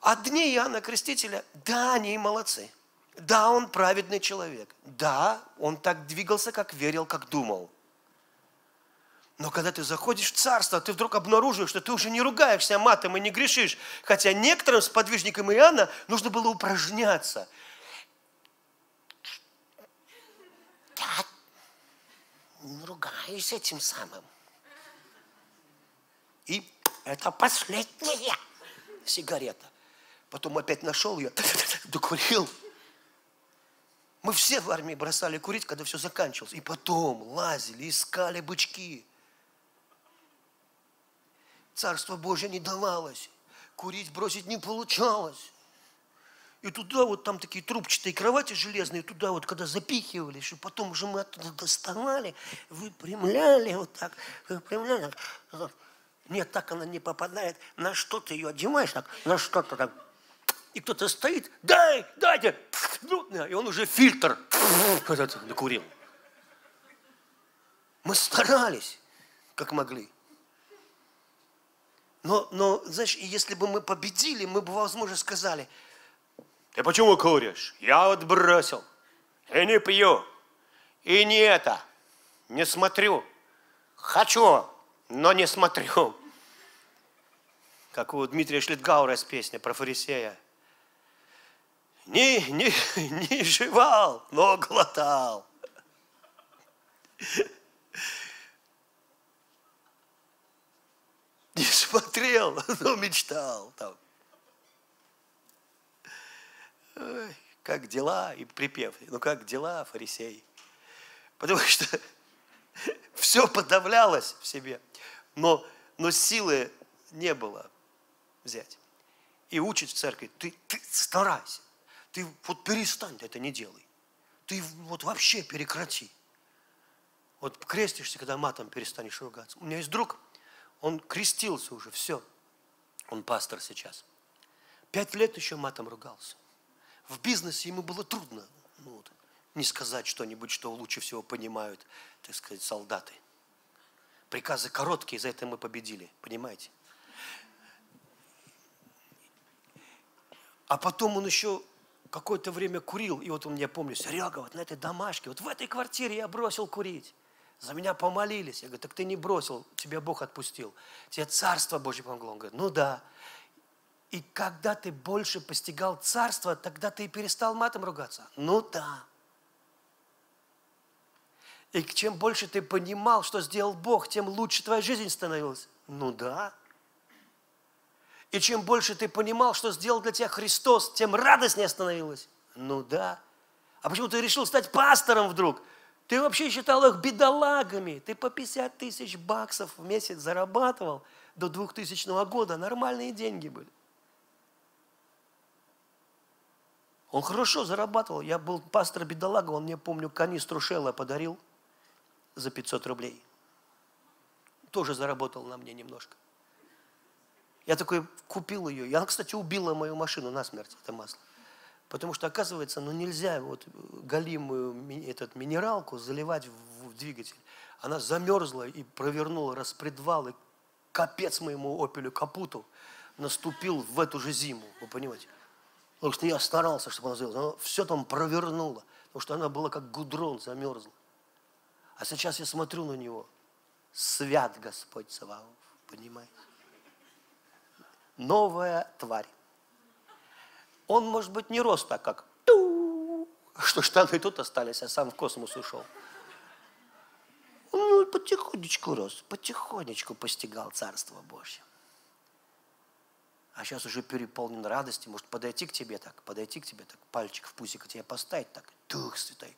А дни Иоанна Крестителя, да, они молодцы. Да, он праведный человек. Да, он так двигался, как верил, как думал. Но когда ты заходишь в царство, ты вдруг обнаруживаешь, что ты уже не ругаешься матом и не грешишь. Хотя некоторым сподвижникам Иоанна нужно было упражняться. Я не ругаюсь этим самым. И это последняя сигарета. Потом опять нашел ее, докурил. Мы все в армии бросали курить, когда все заканчивалось. И потом лазили, искали бычки. Царство Божье не давалось. Курить, бросить не получалось. И туда вот там такие трубчатые кровати железные, туда вот когда запихивали, что потом уже мы оттуда доставали, выпрямляли вот так, выпрямляли. Нет, так она не попадает. На что ты ее одеваешь так, на что-то так и кто-то стоит, дай, дайте, ну, и он уже фильтр накурил. Мы старались, как могли. Но, но, знаешь, если бы мы победили, мы бы, возможно, сказали, ты почему куришь? Я вот бросил. И не пью. И не это. Не смотрю. Хочу, но не смотрю. Как у Дмитрия Шлитгаура есть песня про фарисея не, не, не жевал, но глотал. Не смотрел, но мечтал там. Ой, как дела? И припев. Ну как дела, фарисей? Потому что все подавлялось в себе, но, но силы не было взять. И учит в церкви, ты, ты старайся, ты вот перестань это не делай. Ты вот вообще прекрати. Вот крестишься, когда матом перестанешь ругаться. У меня есть друг, он крестился уже, все. Он пастор сейчас. Пять лет еще матом ругался. В бизнесе ему было трудно ну, вот, не сказать что-нибудь, что лучше всего понимают, так сказать, солдаты. Приказы короткие, за это мы победили, понимаете? А потом он еще какое-то время курил, и вот он мне помню, Серега, вот на этой домашке, вот в этой квартире я бросил курить. За меня помолились. Я говорю, так ты не бросил, тебя Бог отпустил. Тебе Царство Божье помогло. Он говорит, ну да. И когда ты больше постигал Царство, тогда ты и перестал матом ругаться. Ну да. И чем больше ты понимал, что сделал Бог, тем лучше твоя жизнь становилась. Ну да. И чем больше ты понимал, что сделал для тебя Христос, тем радостнее становилось. Ну да. А почему ты решил стать пастором вдруг? Ты вообще считал их бедолагами. Ты по 50 тысяч баксов в месяц зарабатывал до 2000 года. Нормальные деньги были. Он хорошо зарабатывал. Я был пастор бедолага, он мне, помню, канистру Шелла подарил за 500 рублей. Тоже заработал на мне немножко. Я такой купил ее. Она, кстати, убила мою машину насмерть, это масло. Потому что, оказывается, ну нельзя вот галимую этот, минералку заливать в, в двигатель. Она замерзла и провернула распредвал, и капец моему опелю капуту наступил в эту же зиму, вы понимаете. Потому что я старался, чтобы она сделала. Она все там провернула, потому что она была как гудрон, замерзла. А сейчас я смотрю на него. Свят Господь Саваоф, понимаете? Новая тварь. Он, может быть, не рос так, как ту, что штаны тут остались, а сам в космос ушел. Он потихонечку рос, потихонечку постигал Царство Божье. А сейчас уже переполнен радостью, может подойти к тебе так, подойти к тебе так, пальчик в пусик тебе поставить так, Дух Святой.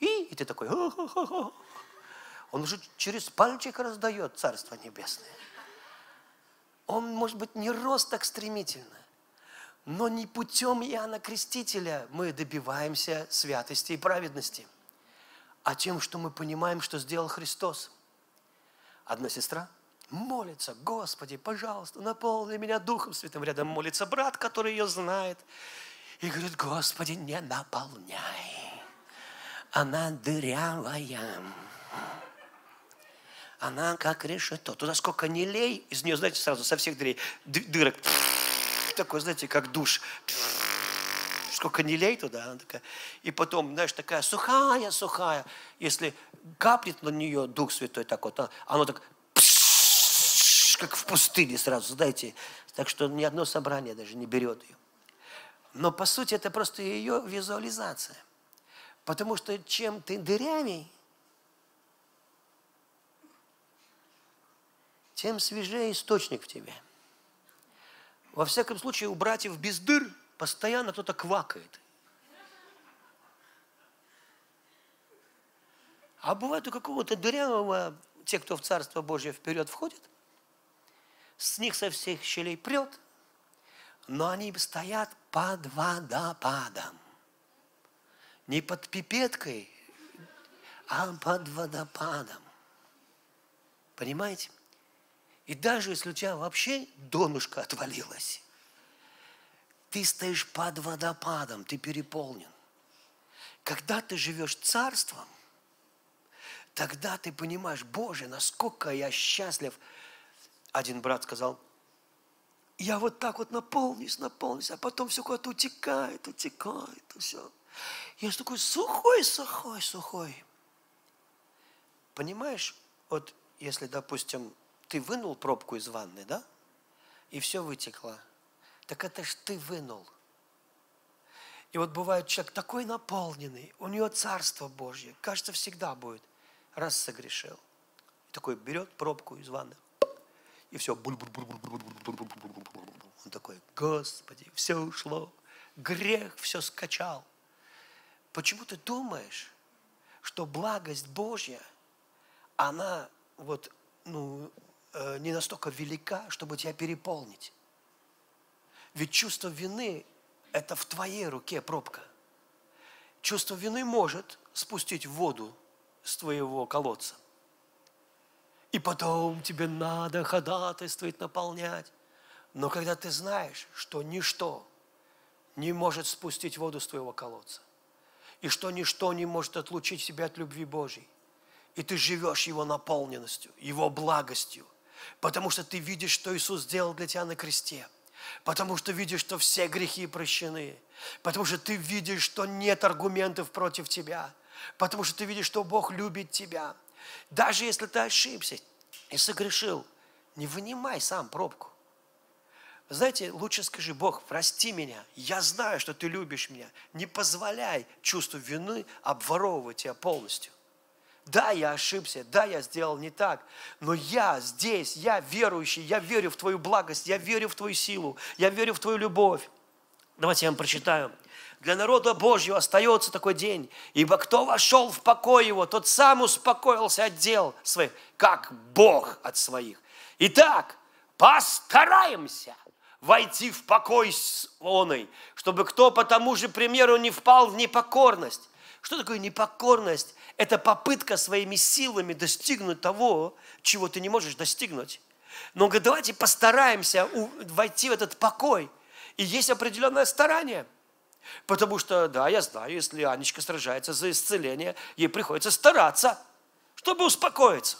И, и ты такой, он уже через пальчик раздает Царство Небесное. Он, может быть, не рос так стремительно, Но не путем Иоанна Крестителя мы добиваемся святости и праведности, а тем, что мы понимаем, что сделал Христос. Одна сестра молится, Господи, пожалуйста, наполни меня Духом Святым. Рядом молится брат, который ее знает. И говорит, Господи, не наполняй. Она дырявая. Она как решето. Туда сколько не лей, из нее, знаете, сразу со всех дырей, дырок такой, знаете, как душ. Сколько не лей туда, она такая. И потом, знаешь, такая сухая, сухая. Если капнет на нее Дух Святой так вот, оно так как в пустыне сразу, знаете. Так что ни одно собрание даже не берет ее. Но по сути это просто ее визуализация. Потому что чем ты дырявей, тем свежее источник в тебе. Во всяком случае, у братьев без дыр постоянно кто-то квакает. А бывает у какого-то дырявого, те, кто в Царство Божье вперед входит, с них со всех щелей прет, но они стоят под водопадом. Не под пипеткой, а под водопадом. Понимаете? И даже если у тебя вообще донышко отвалилось, ты стоишь под водопадом, ты переполнен. Когда ты живешь царством, тогда ты понимаешь, Боже, насколько я счастлив. Один брат сказал, я вот так вот наполнюсь, наполнюсь, а потом все куда-то утекает, утекает, все. Я же такой сухой, сухой, сухой. Понимаешь, вот если, допустим, ты вынул пробку из ванны, да? И все вытекло. Так это ж ты вынул. И вот бывает человек такой наполненный, у него Царство Божье, кажется, всегда будет. Раз согрешил. И такой берет пробку из ванны, и все. Он такой, Господи, все ушло. Грех все скачал. Почему ты думаешь, что благость Божья, она вот, ну, не настолько велика, чтобы тебя переполнить. Ведь чувство вины – это в твоей руке пробка. Чувство вины может спустить воду с твоего колодца. И потом тебе надо ходатайствовать, наполнять. Но когда ты знаешь, что ничто не может спустить воду с твоего колодца, и что ничто не может отлучить тебя от любви Божьей, и ты живешь Его наполненностью, Его благостью, Потому что ты видишь, что Иисус сделал для тебя на кресте. Потому что видишь, что все грехи прощены. Потому что ты видишь, что нет аргументов против тебя. Потому что ты видишь, что Бог любит тебя. Даже если ты ошибся и согрешил, не вынимай сам пробку. Знаете, лучше скажи, Бог, прости меня, я знаю, что ты любишь меня. Не позволяй чувству вины обворовывать тебя полностью. Да, я ошибся, да, я сделал не так, но я здесь, я верующий, я верю в Твою благость, я верю в Твою силу, я верю в Твою любовь. Давайте я вам прочитаю. Для народа Божьего остается такой день, ибо кто вошел в покой его, тот сам успокоился от дел своих, как Бог от своих. Итак, постараемся войти в покой с оной, чтобы кто по тому же примеру не впал в непокорность. Что такое непокорность? Это попытка своими силами достигнуть того, чего ты не можешь достигнуть. Но говорит, давайте постараемся войти в этот покой. И есть определенное старание. Потому что, да, я знаю, если Анечка сражается за исцеление, ей приходится стараться, чтобы успокоиться.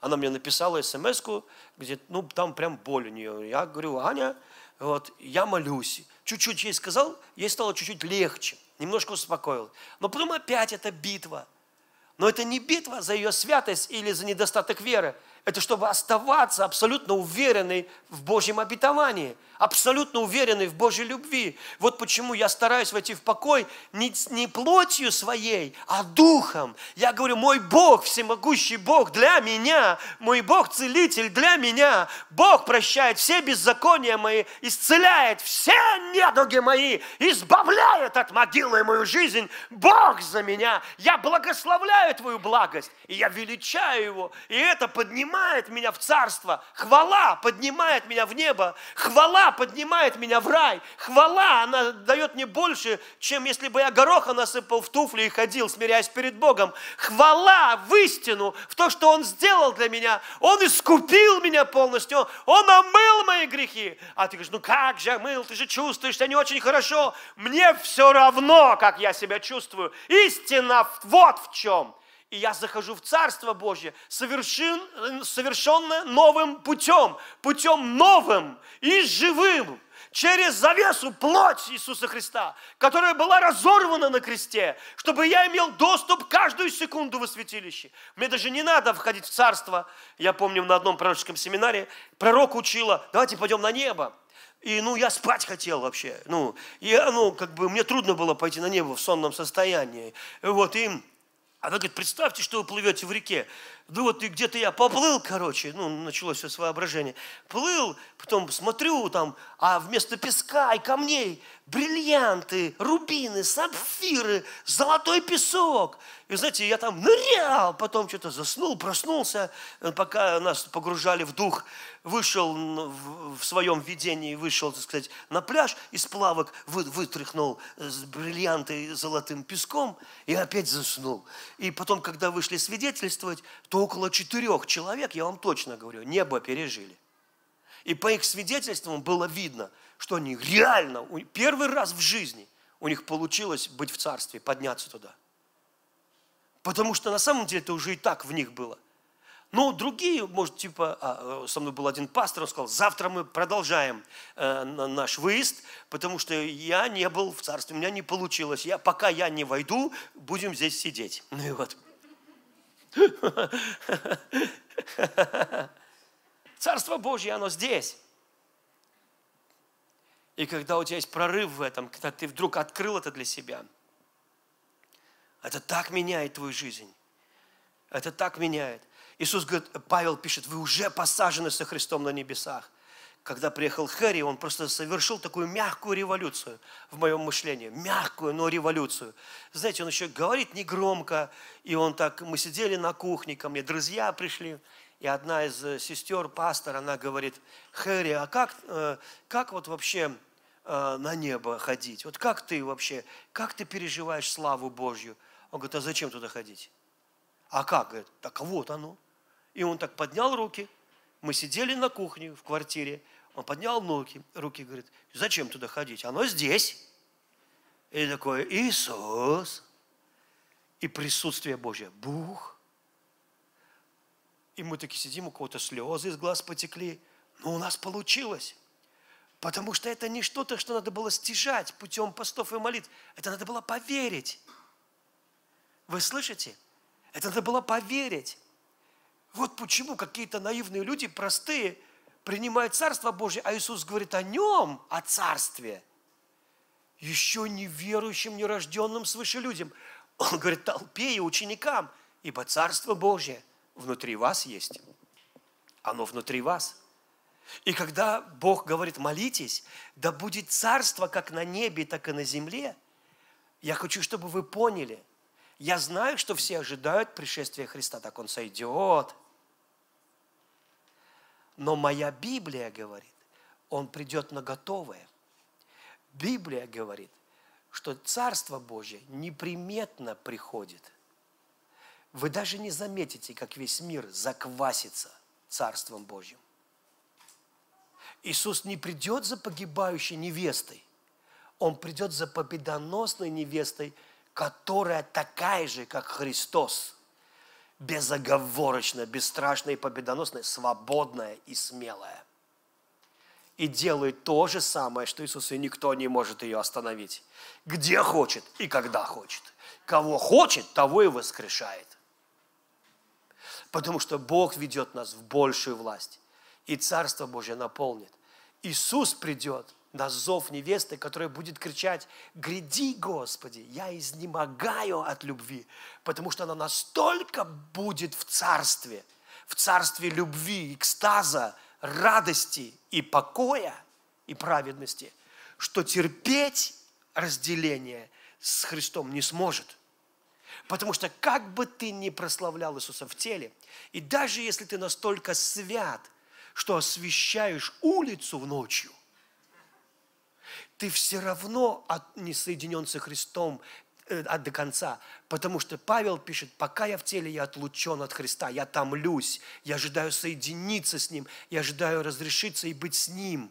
Она мне написала смс где, ну, там прям боль у нее. Я говорю, Аня, вот, я молюсь. Чуть-чуть ей сказал, ей стало чуть-чуть легче немножко успокоил. Но потом опять это битва. Но это не битва за ее святость или за недостаток веры. Это чтобы оставаться абсолютно уверенной в Божьем обетовании, абсолютно уверенной в Божьей любви. Вот почему я стараюсь войти в покой не, не плотью своей, а духом. Я говорю, мой Бог, всемогущий Бог для меня, мой Бог целитель для меня. Бог прощает все беззакония мои, исцеляет все недуги мои, избавляет от могилы мою жизнь. Бог за меня. Я благословляю Твою благость, и я величаю Его, и это поднимает меня в царство, хвала поднимает меня в небо, хвала поднимает меня в рай, хвала, она дает мне больше, чем если бы я гороха насыпал в туфли и ходил, смиряясь перед Богом. Хвала в истину, в то, что Он сделал для меня. Он искупил меня полностью, Он омыл мои грехи. А ты говоришь, ну как же омыл, ты же чувствуешь себя не очень хорошо. Мне все равно, как я себя чувствую. Истина вот в чем – и я захожу в Царство Божье совершен, совершенно новым путем, путем новым и живым, через завесу плоть Иисуса Христа, которая была разорвана на кресте, чтобы я имел доступ каждую секунду во святилище. Мне даже не надо входить в Царство. Я помню, на одном пророческом семинаре пророк учила, давайте пойдем на небо. И, ну, я спать хотел вообще. Ну, я, ну, как бы, мне трудно было пойти на небо в сонном состоянии. Вот, и она говорит, представьте, что вы плывете в реке. Ну вот и где-то я поплыл, короче, ну, началось все с воображения. Плыл, потом смотрю там, а вместо песка и камней бриллианты, рубины, сапфиры, золотой песок. И знаете, я там нырял, потом что-то заснул, проснулся, э, пока нас погружали в дух, вышел в своем видении, вышел, так сказать, на пляж из плавок, вы, вытряхнул с бриллианты золотым песком и опять заснул. И потом, когда вышли свидетельствовать, то около четырех человек, я вам точно говорю, небо пережили. И по их свидетельствам было видно – что они реально, первый раз в жизни у них получилось быть в царстве, подняться туда. Потому что на самом деле это уже и так в них было. Но другие, может, типа, а, э, со мной был один пастор, он сказал, завтра мы продолжаем э, наш выезд, потому что я не был в царстве, у меня не получилось. Я, пока я не войду, будем здесь сидеть. Ну и вот. Царство Божье, оно здесь. И когда у тебя есть прорыв в этом, когда ты вдруг открыл это для себя, это так меняет твою жизнь. Это так меняет. Иисус говорит, Павел пишет, вы уже посажены со Христом на небесах. Когда приехал Хэри, он просто совершил такую мягкую революцию в моем мышлении. Мягкую, но революцию. Знаете, он еще говорит негромко, и он так, мы сидели на кухне, ко мне друзья пришли, и одна из э, сестер, пастор, она говорит, Хэри, а как, э, как вот вообще Э, на небо ходить. Вот как ты вообще, как ты переживаешь славу Божью? Он говорит, а зачем туда ходить? А как? Говорит, так вот оно. И он так поднял руки. Мы сидели на кухне в квартире. Он поднял руки, руки говорит, зачем туда ходить? Оно здесь. И такое, Иисус. И присутствие Божье. Бух. И мы таки сидим, у кого-то слезы из глаз потекли. Но у нас получилось. Потому что это не что-то, что надо было стяжать путем постов и молитв. Это надо было поверить. Вы слышите? Это надо было поверить. Вот почему какие-то наивные люди, простые, принимают Царство Божье, а Иисус говорит о нем, о Царстве, еще не верующим, нерожденным свыше людям. Он говорит толпе и ученикам, ибо Царство Божье внутри вас есть. Оно внутри вас – и когда Бог говорит, молитесь, да будет царство как на небе, так и на земле, я хочу, чтобы вы поняли, я знаю, что все ожидают пришествия Христа, так Он сойдет. Но моя Библия говорит, Он придет на готовое. Библия говорит, что Царство Божье неприметно приходит. Вы даже не заметите, как весь мир заквасится Царством Божьим. Иисус не придет за погибающей невестой. Он придет за победоносной невестой, которая такая же, как Христос. Безоговорочная, бесстрашная и победоносная, свободная и смелая. И делает то же самое, что Иисус, и никто не может ее остановить. Где хочет и когда хочет. Кого хочет, того и воскрешает. Потому что Бог ведет нас в большую власть и Царство Божье наполнит. Иисус придет на зов невесты, которая будет кричать, «Гряди, Господи, я изнемогаю от любви», потому что она настолько будет в царстве, в царстве любви, экстаза, радости и покоя и праведности, что терпеть разделение с Христом не сможет. Потому что как бы ты ни прославлял Иисуса в теле, и даже если ты настолько свят, что освещаешь улицу в ночью, ты все равно не соединен со Христом э, до конца. Потому что Павел пишет, пока я в теле, я отлучен от Христа, я томлюсь, я ожидаю соединиться с Ним, я ожидаю разрешиться и быть с Ним.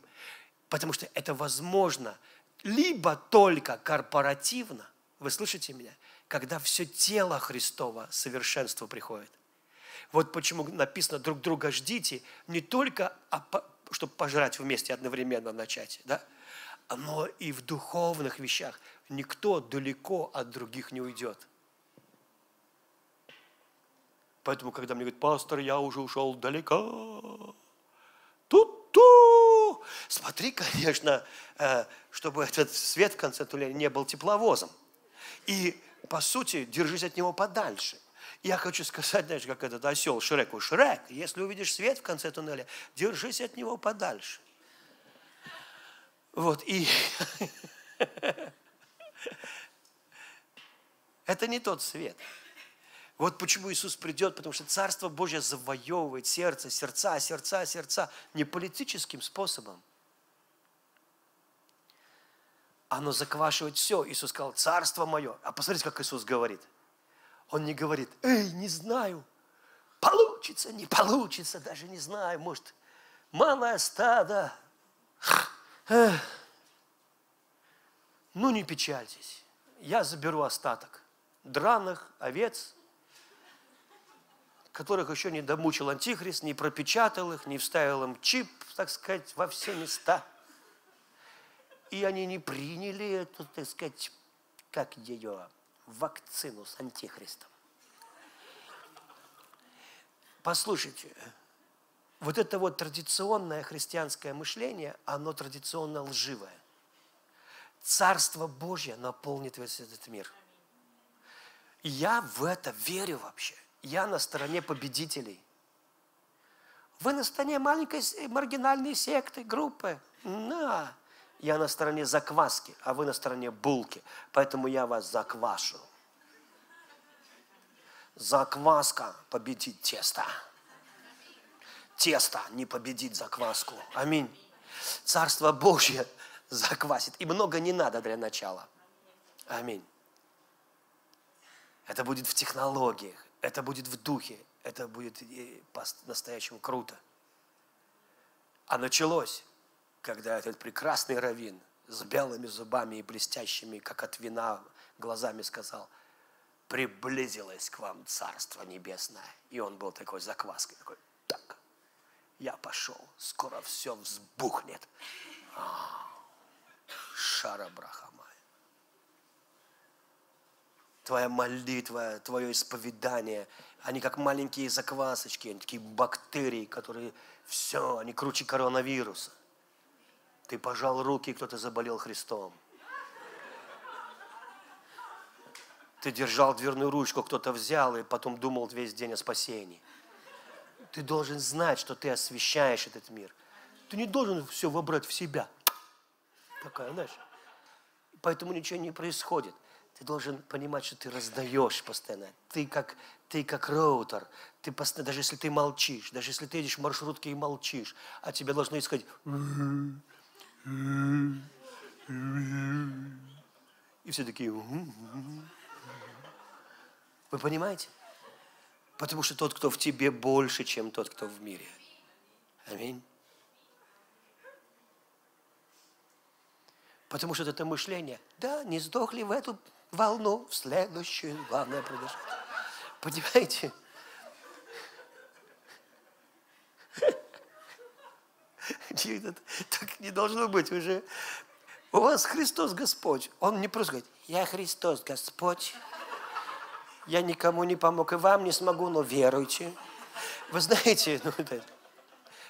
Потому что это возможно либо только корпоративно, вы слышите меня, когда все тело Христова совершенство приходит. Вот почему написано друг друга ждите, не только, чтобы пожрать вместе одновременно начать, да, но и в духовных вещах. Никто далеко от других не уйдет. Поэтому, когда мне говорят, пастор, я уже ушел далеко, тут-ту, смотри, конечно, э, чтобы этот свет в конце туннеля не был тепловозом. И, по сути, держись от него подальше. Я хочу сказать, знаешь, как этот осел Шреку. Шрек, если увидишь свет в конце туннеля, держись от него подальше. Вот, и это не тот свет. Вот почему Иисус придет, потому что Царство Божье завоевывает сердце, сердца, сердца, сердца не политическим способом. Оно заквашивает все. Иисус сказал, Царство мое. А посмотрите, как Иисус говорит. Он не говорит, эй, не знаю, получится, не получится, даже не знаю, может, малое стадо, ну, не печальтесь. Я заберу остаток драных овец, которых еще не домучил Антихрист, не пропечатал их, не вставил им чип, так сказать, во все места. И они не приняли эту, так сказать, как ее, вакцину с Антихристом. Послушайте, вот это вот традиционное христианское мышление, оно традиционно лживое. Царство Божье наполнит весь этот мир. Я в это верю вообще. Я на стороне победителей. Вы на стороне маленькой маргинальной секты, группы. На. Я на стороне закваски, а вы на стороне булки. Поэтому я вас заквашу. Закваска победит тесто тесто не победит закваску. Аминь. Царство Божье заквасит. И много не надо для начала. Аминь. Это будет в технологиях, это будет в духе, это будет по-настоящему круто. А началось, когда этот прекрасный раввин с белыми зубами и блестящими, как от вина, глазами сказал, приблизилось к вам Царство Небесное. И он был такой закваской, такой, так, я пошел, скоро все взбухнет. А, Шара брахамай. Твоя молитва, твое исповедание, они как маленькие заквасочки, они такие бактерии, которые все, они круче коронавируса. Ты пожал руки, кто-то заболел Христом. Ты держал дверную ручку, кто-то взял и потом думал весь день о спасении. Ты должен знать, что ты освещаешь этот мир. Ты не должен все вобрать в себя. Такая, знаешь. Поэтому ничего не происходит. Ты должен понимать, что ты раздаешь постоянно. Ты как, ты как роутер. Ты постоянно, даже если ты молчишь, даже если ты едешь в маршрутке и молчишь, а тебе должно искать... И все такие... Вы понимаете? Потому что тот, кто в тебе, больше, чем тот, кто в мире. Аминь. Потому что это мышление, да, не сдохли в эту волну, в следующую, главное продолжать. Понимаете? Так не должно быть уже. У вас Христос Господь. Он не просто говорит, я Христос Господь я никому не помог, и вам не смогу, но веруйте. Вы знаете, ну, да,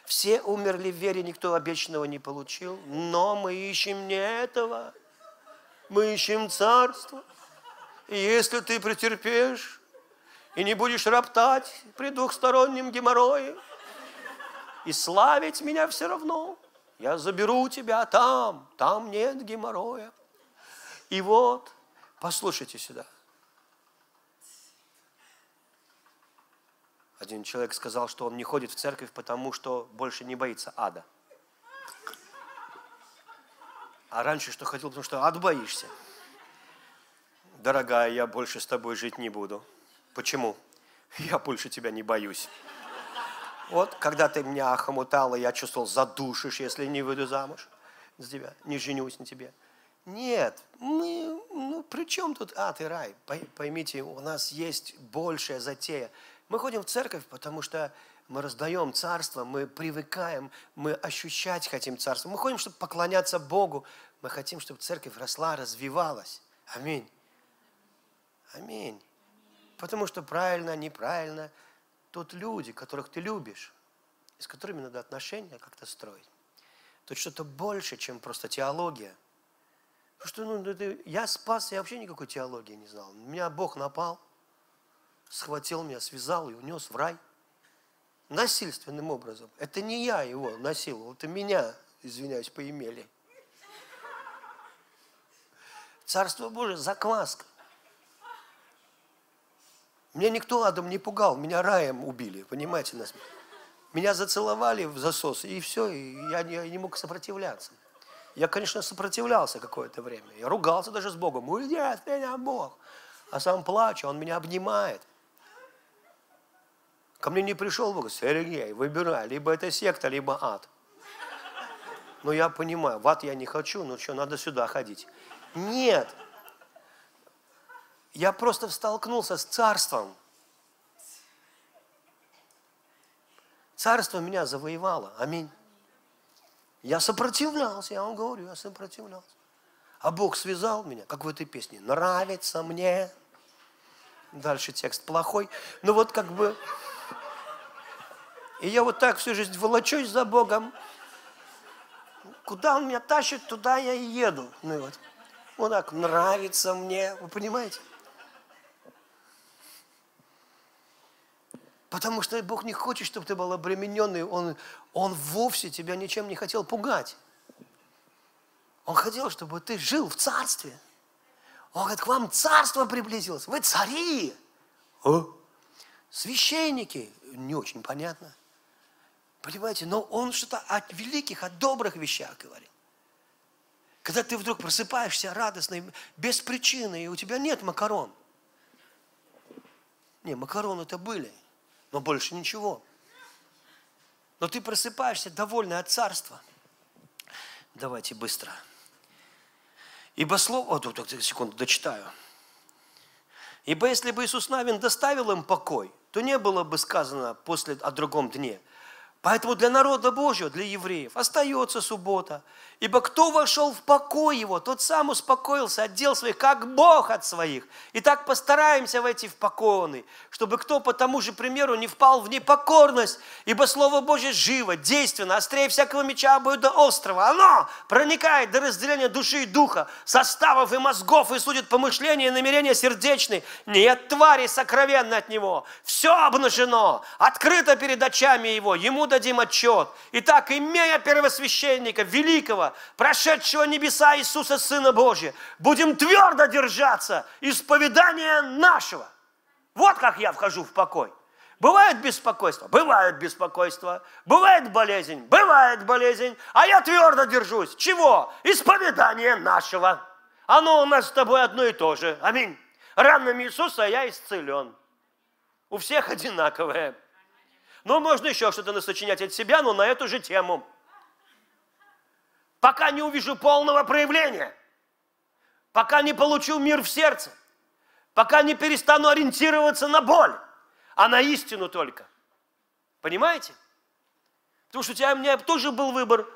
все умерли в вере, никто обещанного не получил, но мы ищем не этого, мы ищем царство. И если ты претерпишь и не будешь роптать при двухстороннем геморрое, и славить меня все равно, я заберу тебя там, там нет геморроя. И вот, послушайте сюда, Один человек сказал, что он не ходит в церковь, потому что больше не боится ада. А раньше что ходил, потому что ад боишься. Дорогая, я больше с тобой жить не буду. Почему? Я больше тебя не боюсь. Вот, когда ты меня охомутала, я чувствовал, задушишь, если не выйду замуж за тебя, не женюсь на тебе. Нет, мы, ну при чем тут ад и рай? Поймите, у нас есть большая затея. Мы ходим в церковь, потому что мы раздаем царство, мы привыкаем, мы ощущать хотим царство. Мы ходим, чтобы поклоняться Богу. Мы хотим, чтобы церковь росла, развивалась. Аминь. Аминь. Потому что правильно, неправильно. Тут люди, которых ты любишь, с которыми надо отношения как-то строить. Тут что-то больше, чем просто теология. Потому что ну, это, я спас, я вообще никакой теологии не знал. Меня Бог напал, схватил меня, связал и унес в рай. Насильственным образом. Это не я его насиловал, это меня, извиняюсь, поимели. Царство Божие – закваска. Меня никто адом не пугал, меня раем убили, понимаете нас? Меня зацеловали в засос, и все, и я не, не мог сопротивляться. Я, конечно, сопротивлялся какое-то время. Я ругался даже с Богом. Уйди от меня, Бог. А сам плачу, Он меня обнимает. Ко мне не пришел Бог, Сергей, выбирай, либо это секта, либо ад. Но я понимаю, в ад я не хочу, ну что, надо сюда ходить. Нет, я просто столкнулся с царством. Царство меня завоевало. Аминь. Я сопротивлялся, я вам говорю, я сопротивлялся. А Бог связал меня, как в этой песне. Нравится мне. Дальше текст плохой. Ну вот как бы... И я вот так всю жизнь волочусь за Богом. Куда Он меня тащит, туда я и еду. Ну и вот. Вот так, нравится мне. Вы понимаете? Потому что Бог не хочет, чтобы ты был обремененный. Он, он вовсе тебя ничем не хотел пугать. Он хотел, чтобы ты жил в царстве. Он говорит, к вам царство приблизилось. Вы цари. О? Священники. Не очень понятно. Понимаете, но он что-то о великих, о добрых вещах говорит. Когда ты вдруг просыпаешься радостный, без причины, и у тебя нет макарон. Не, макароны это были – но больше ничего. Но ты просыпаешься довольный от царства. Давайте быстро. Ибо слово... О, тут, секунду, дочитаю. Ибо если бы Иисус Навин доставил им покой, то не было бы сказано после о другом дне – Поэтому для народа Божьего, для евреев, остается суббота. Ибо кто вошел в покой его, тот сам успокоился от дел своих, как Бог от своих. И так постараемся войти в покойный, чтобы кто по тому же примеру не впал в непокорность. Ибо Слово Божье живо, действенно, острее всякого меча обоюдо до острова. Оно проникает до разделения души и духа, составов и мозгов, и судит помышления и намерения сердечные. Нет твари сокровенной от него. Все обнажено, открыто перед очами его. Ему дадим отчет. Итак, имея первосвященника, великого, прошедшего небеса Иисуса, Сына Божия, будем твердо держаться исповедания нашего. Вот как я вхожу в покой. Бывает беспокойство? Бывает беспокойство. Бывает болезнь? Бывает болезнь. А я твердо держусь. Чего? Исповедание нашего. Оно у нас с тобой одно и то же. Аминь. Ранами Иисуса я исцелен. У всех одинаковое. Ну, можно еще что-то насочинять от себя, но на эту же тему. Пока не увижу полного проявления, пока не получу мир в сердце, пока не перестану ориентироваться на боль, а на истину только. Понимаете? Потому что у тебя, у меня тоже был выбор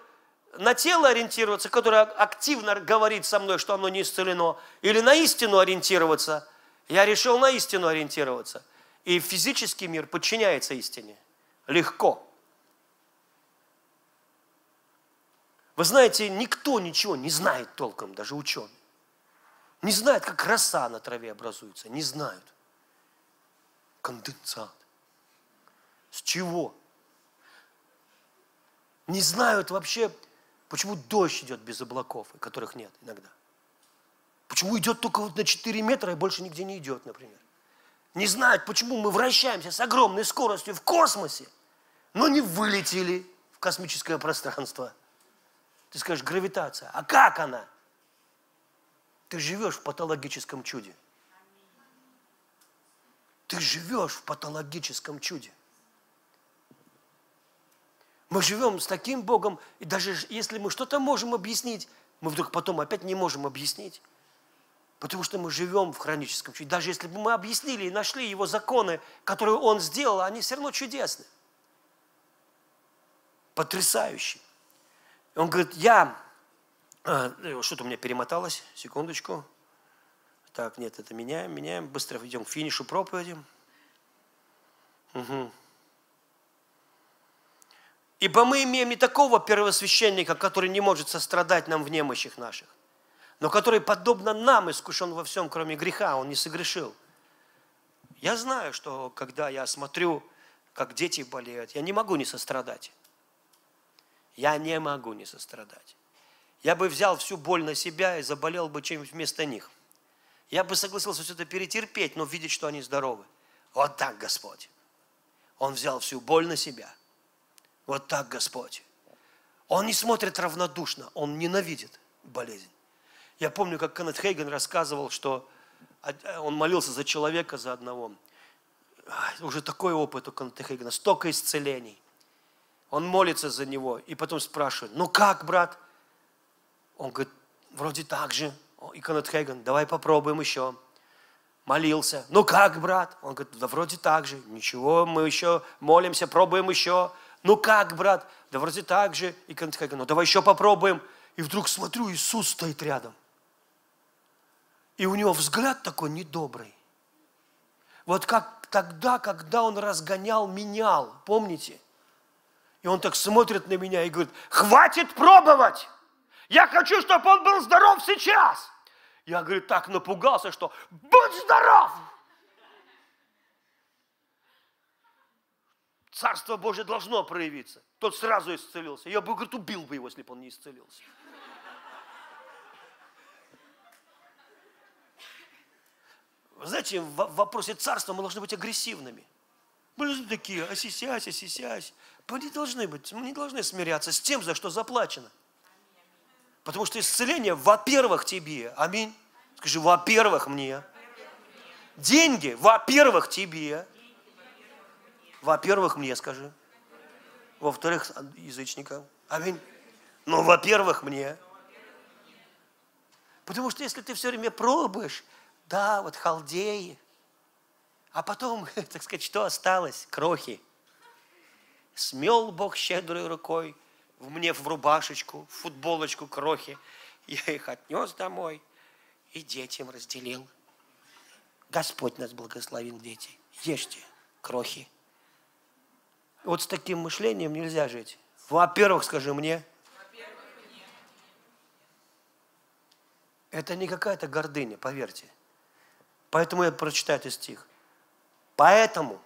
на тело ориентироваться, которое активно говорит со мной, что оно не исцелено, или на истину ориентироваться. Я решил на истину ориентироваться. И физический мир подчиняется истине легко. Вы знаете, никто ничего не знает толком, даже ученые. Не знают, как роса на траве образуется. Не знают. Конденсат. С чего? Не знают вообще, почему дождь идет без облаков, которых нет иногда. Почему идет только вот на 4 метра и больше нигде не идет, например. не знают, почему мы вращаемся с огромной скоростью в космосе, но не вылетели в космическое пространство. Ты скажешь, гравитация. А как она? Ты живешь в патологическом чуде. Ты живешь в патологическом чуде. Мы живем с таким Богом, и даже если мы что-то можем объяснить, мы вдруг потом опять не можем объяснить. Потому что мы живем в хроническом чуде. Даже если бы мы объяснили и нашли его законы, которые он сделал, они все равно чудесны. Потрясающие. Он говорит, я... Э, что-то у меня перемоталось, секундочку. Так, нет, это меняем, меняем. Быстро идем к финишу проповеди. Угу. Ибо мы имеем не такого первосвященника, который не может сострадать нам в немощах наших, но который, подобно нам, искушен во всем, кроме греха, он не согрешил. Я знаю, что когда я смотрю, как дети болеют, я не могу не сострадать. Я не могу не сострадать. Я бы взял всю боль на себя и заболел бы чем-нибудь вместо них. Я бы согласился все это перетерпеть, но видеть, что они здоровы. Вот так, Господь. Он взял всю боль на себя – вот так Господь. Он не смотрит равнодушно, он ненавидит болезнь. Я помню, как Кеннет Хейген рассказывал, что он молился за человека, за одного. Уже такой опыт у Кеннета Хейгена, столько исцелений. Он молится за него и потом спрашивает, ну как, брат? Он говорит, вроде так же. И Кеннет Хейген, давай попробуем еще. Молился. Ну как, брат? Он говорит, да вроде так же. Ничего, мы еще молимся, пробуем еще. Ну как, брат? Да вроде так же. И Кантхайга, ну давай еще попробуем. И вдруг смотрю, Иисус стоит рядом. И у него взгляд такой недобрый. Вот как тогда, когда он разгонял, менял, помните? И он так смотрит на меня и говорит, хватит пробовать! Я хочу, чтобы он был здоров сейчас! Я, говорю, так напугался, что будь здоров! Царство Божье должно проявиться. Тот сразу исцелился. Я бы, говорит, убил бы его, если бы он не исцелился. Вы знаете, в вопросе царства мы должны быть агрессивными. Мы должны такие, осисясь, осисясь. Мы не должны быть, мы не должны смиряться с тем, за что заплачено. Потому что исцеление, во-первых, тебе. Аминь. Скажи, во-первых, мне. Деньги, во-первых, тебе. Во-первых, мне скажи. Во-вторых, язычникам. Аминь. Ну, во-первых, мне. Потому что если ты все время пробуешь, да, вот халдеи, а потом, так сказать, что осталось? Крохи. Смел Бог щедрой рукой мне в рубашечку, в футболочку крохи. Я их отнес домой и детям разделил. Господь нас благословил, дети. Ешьте крохи. Вот с таким мышлением нельзя жить. Во-первых, скажи мне, это не какая-то гордыня, поверьте. Поэтому я прочитаю этот стих. Поэтому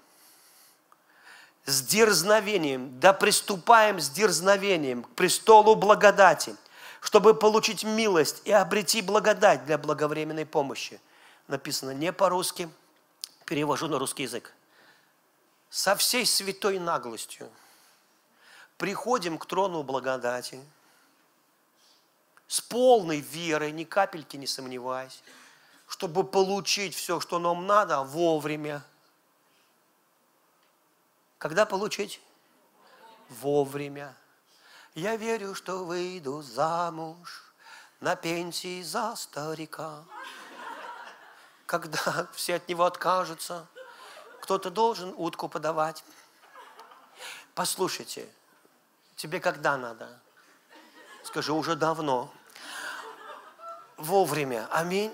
с дерзновением, да приступаем с дерзновением к престолу благодати, чтобы получить милость и обрети благодать для благовременной помощи. Написано не по-русски, перевожу на русский язык со всей святой наглостью приходим к трону благодати, с полной верой, ни капельки не сомневаясь, чтобы получить все, что нам надо, вовремя. Когда получить? Вовремя. Я верю, что выйду замуж на пенсии за старика. Когда все от него откажутся, кто-то должен утку подавать. Послушайте, тебе когда надо? Скажи, уже давно. Вовремя. Аминь.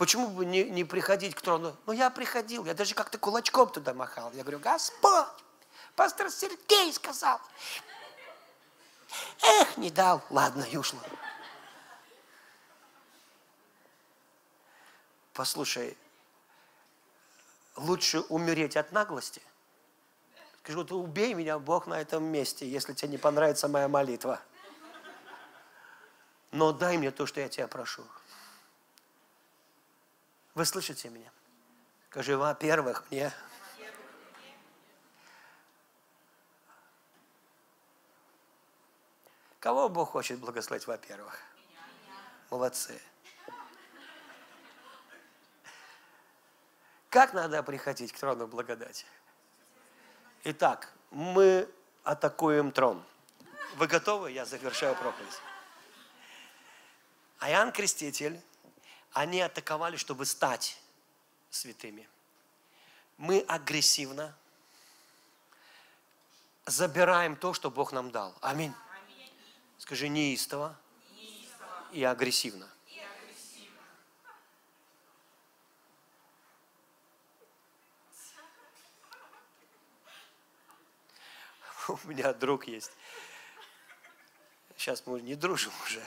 Почему бы не, не приходить к трону? Ну, я приходил, я даже как-то кулачком туда махал. Я говорю, Господь, пастор Сергей сказал. Эх, не дал. Ладно, и ушла. Послушай, лучше умереть от наглости. Скажи, вот убей меня, Бог, на этом месте, если тебе не понравится моя молитва. Но дай мне то, что я тебя прошу. Вы слышите меня? Скажи, во-первых, мне. Кого Бог хочет благословить, во-первых? Молодцы. Как надо приходить к трону благодати? Итак, мы атакуем трон. Вы готовы? Я завершаю проповедь. А Иоанн Креститель, они атаковали, чтобы стать святыми. Мы агрессивно забираем то, что Бог нам дал. Аминь. Скажи неистово, неистово. и агрессивно. У меня друг есть. Сейчас мы не дружим уже.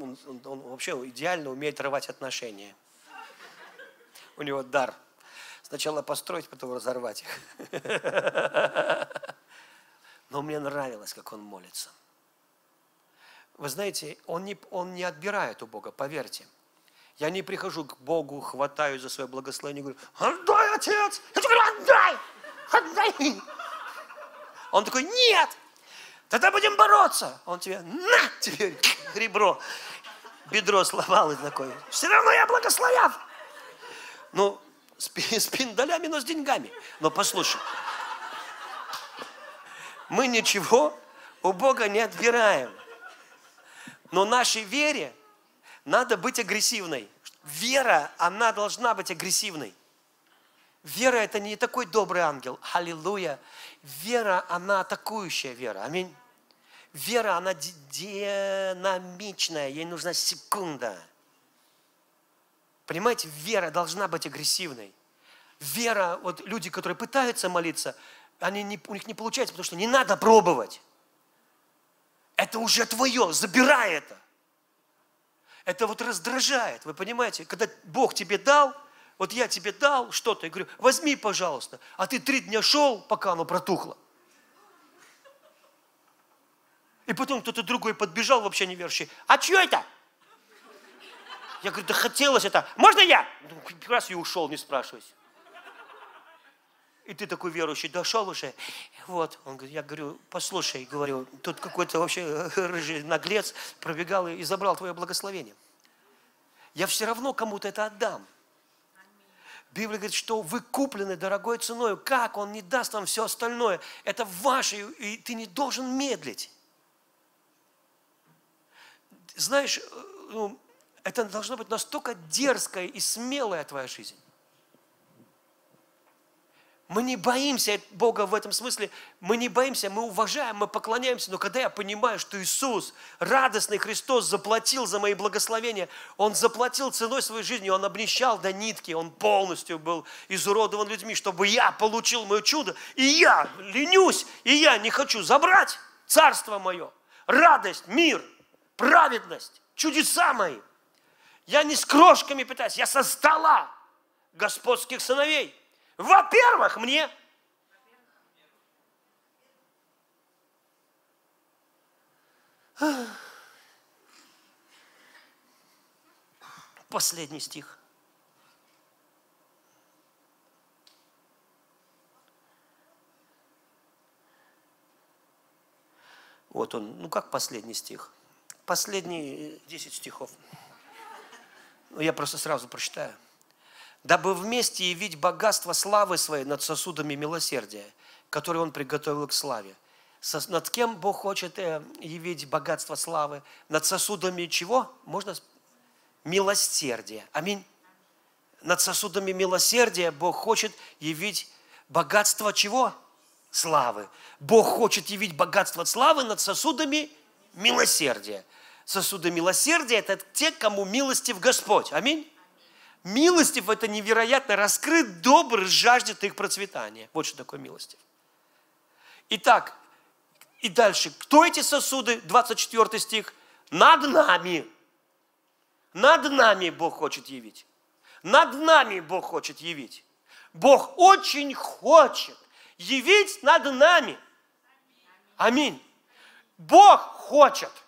Он, он, он вообще идеально умеет рвать отношения. У него дар. Сначала построить, потом разорвать их. Но мне нравилось, как он молится. Вы знаете, он не, он не отбирает у Бога, поверьте. Я не прихожу к Богу, хватаю за свое благословение и говорю, отдай, отец! Я говорю, отдай! Отдай! Он такой, нет! Тогда будем бороться. Он тебе, на тебе ребро. Бедро сломалось такое. Все равно я благословят. Ну, с, с пиндалями, но с деньгами. Но послушай, мы ничего у Бога не отбираем. Но нашей вере надо быть агрессивной. Вера, она должна быть агрессивной. Вера – это не такой добрый ангел. Аллилуйя. Вера, она атакующая вера. Аминь. Вера, она динамичная, ей нужна секунда. Понимаете, вера должна быть агрессивной. Вера, вот люди, которые пытаются молиться, они не, у них не получается, потому что не надо пробовать. Это уже твое, забирай это. Это вот раздражает, вы понимаете? Когда Бог тебе дал, вот я тебе дал что-то, я говорю, возьми, пожалуйста, а ты три дня шел, пока оно протухло. И потом кто-то другой подбежал, вообще неверующий. А что это? Я говорю, да хотелось это. Можно я? Ну, раз и ушел, не спрашивайся. И ты такой верующий, дошел уже. Вот, он говорит, я говорю, послушай, говорю, тут какой-то вообще рыжий наглец пробегал и забрал твое благословение. Я все равно кому-то это отдам. Библия говорит, что вы куплены дорогой ценой. Как? Он не даст вам все остальное. Это ваше, и ты не должен медлить знаешь, э, ну, это должно быть настолько дерзкая и смелая твоя жизнь. Мы не боимся Бога в этом смысле, мы не боимся, мы уважаем, мы поклоняемся, но когда я понимаю, что Иисус, радостный Христос, заплатил за мои благословения, Он заплатил ценой своей жизни, Он обнищал до нитки, Он полностью был изуродован людьми, чтобы я получил мое чудо, и я ленюсь, и я не хочу забрать царство мое, радость, мир – праведность, чудеса мои. Я не с крошками питаюсь, я со стола господских сыновей. Во-первых, мне Последний стих. Вот он, ну как последний стих? Последние 10 стихов. Ну, я просто сразу прочитаю. «Дабы вместе явить богатство славы своей над сосудами милосердия, которые Он приготовил к славе». Над кем Бог хочет э, явить богатство славы? Над сосудами чего? Можно? Милосердия. Аминь. Над сосудами милосердия Бог хочет явить богатство чего? Славы. Бог хочет явить богатство славы над сосудами милосердия сосуды милосердия – это те, кому милостив Господь. Аминь. Милостив – это невероятно раскрыт, добр, жаждет их процветания. Вот что такое милостив. Итак, и дальше. Кто эти сосуды? 24 стих. Над нами. Над нами Бог хочет явить. Над нами Бог хочет явить. Бог очень хочет явить над нами. Аминь. Бог хочет –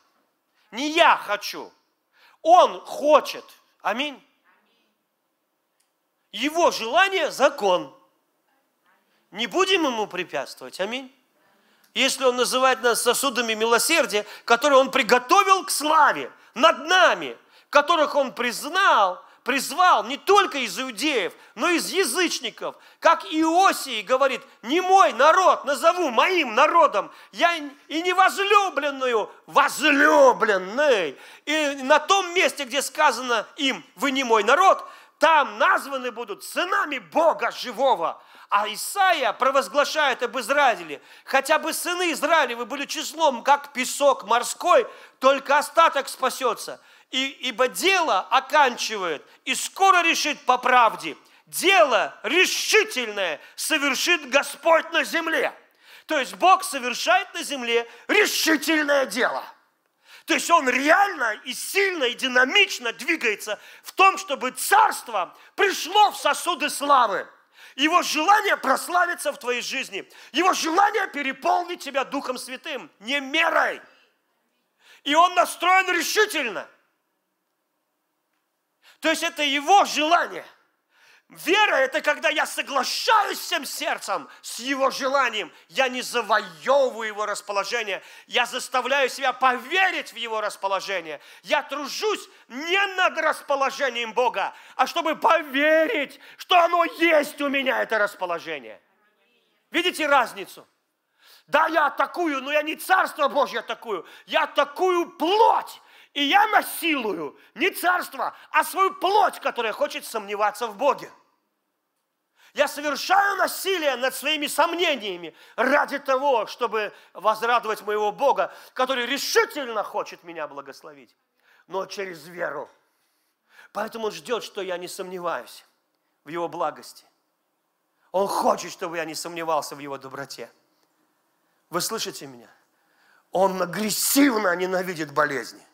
не я хочу. Он хочет. Аминь. Его желание – закон. Не будем ему препятствовать. Аминь. Если он называет нас сосудами милосердия, которые он приготовил к славе над нами, которых он признал, призвал не только из иудеев, но и из язычников. Как Иосий говорит, не мой народ назову моим народом, я и не возлюбленную, возлюбленный. И на том месте, где сказано им, вы не мой народ, там названы будут сынами Бога живого. А Исаия провозглашает об Израиле, хотя бы сыны Израилевы были числом, как песок морской, только остаток спасется. И, ибо дело оканчивает и скоро решит по правде. Дело решительное совершит Господь на земле. То есть Бог совершает на земле решительное дело. То есть Он реально и сильно и динамично двигается в том, чтобы царство пришло в сосуды славы. Его желание прославиться в твоей жизни. Его желание переполнить тебя Духом Святым, не мерой. И он настроен решительно. То есть это его желание – Вера – это когда я соглашаюсь всем сердцем с его желанием. Я не завоевываю его расположение. Я заставляю себя поверить в его расположение. Я тружусь не над расположением Бога, а чтобы поверить, что оно есть у меня, это расположение. Видите разницу? Да, я атакую, но я не Царство Божье атакую. Я атакую плоть. И я насилую не царство, а свою плоть, которая хочет сомневаться в Боге. Я совершаю насилие над своими сомнениями ради того, чтобы возрадовать моего Бога, который решительно хочет меня благословить, но через веру. Поэтому Он ждет, что я не сомневаюсь в Его благости. Он хочет, чтобы я не сомневался в Его доброте. Вы слышите меня? Он агрессивно ненавидит болезни.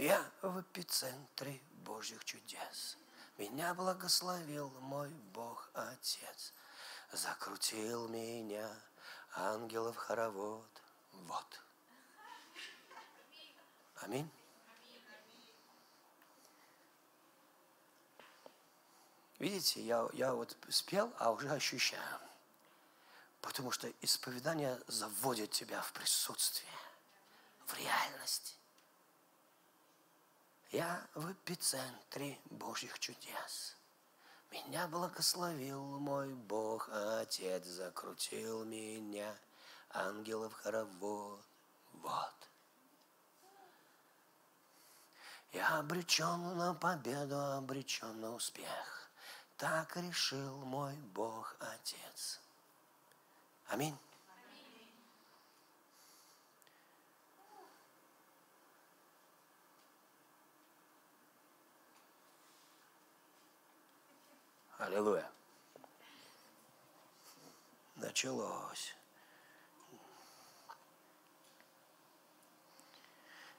Я в эпицентре Божьих чудес. Меня благословил мой Бог Отец. Закрутил меня ангелов хоровод. Вот. Аминь. Видите, я, я вот спел, а уже ощущаю. Потому что исповедание заводит тебя в присутствие, в реальность. Я в эпицентре Божьих чудес. Меня благословил мой Бог, Отец закрутил меня, ангелов хоровод. Вот. Я обречен на победу, обречен на успех. Так решил мой Бог Отец. Аминь. Аллилуйя. Началось.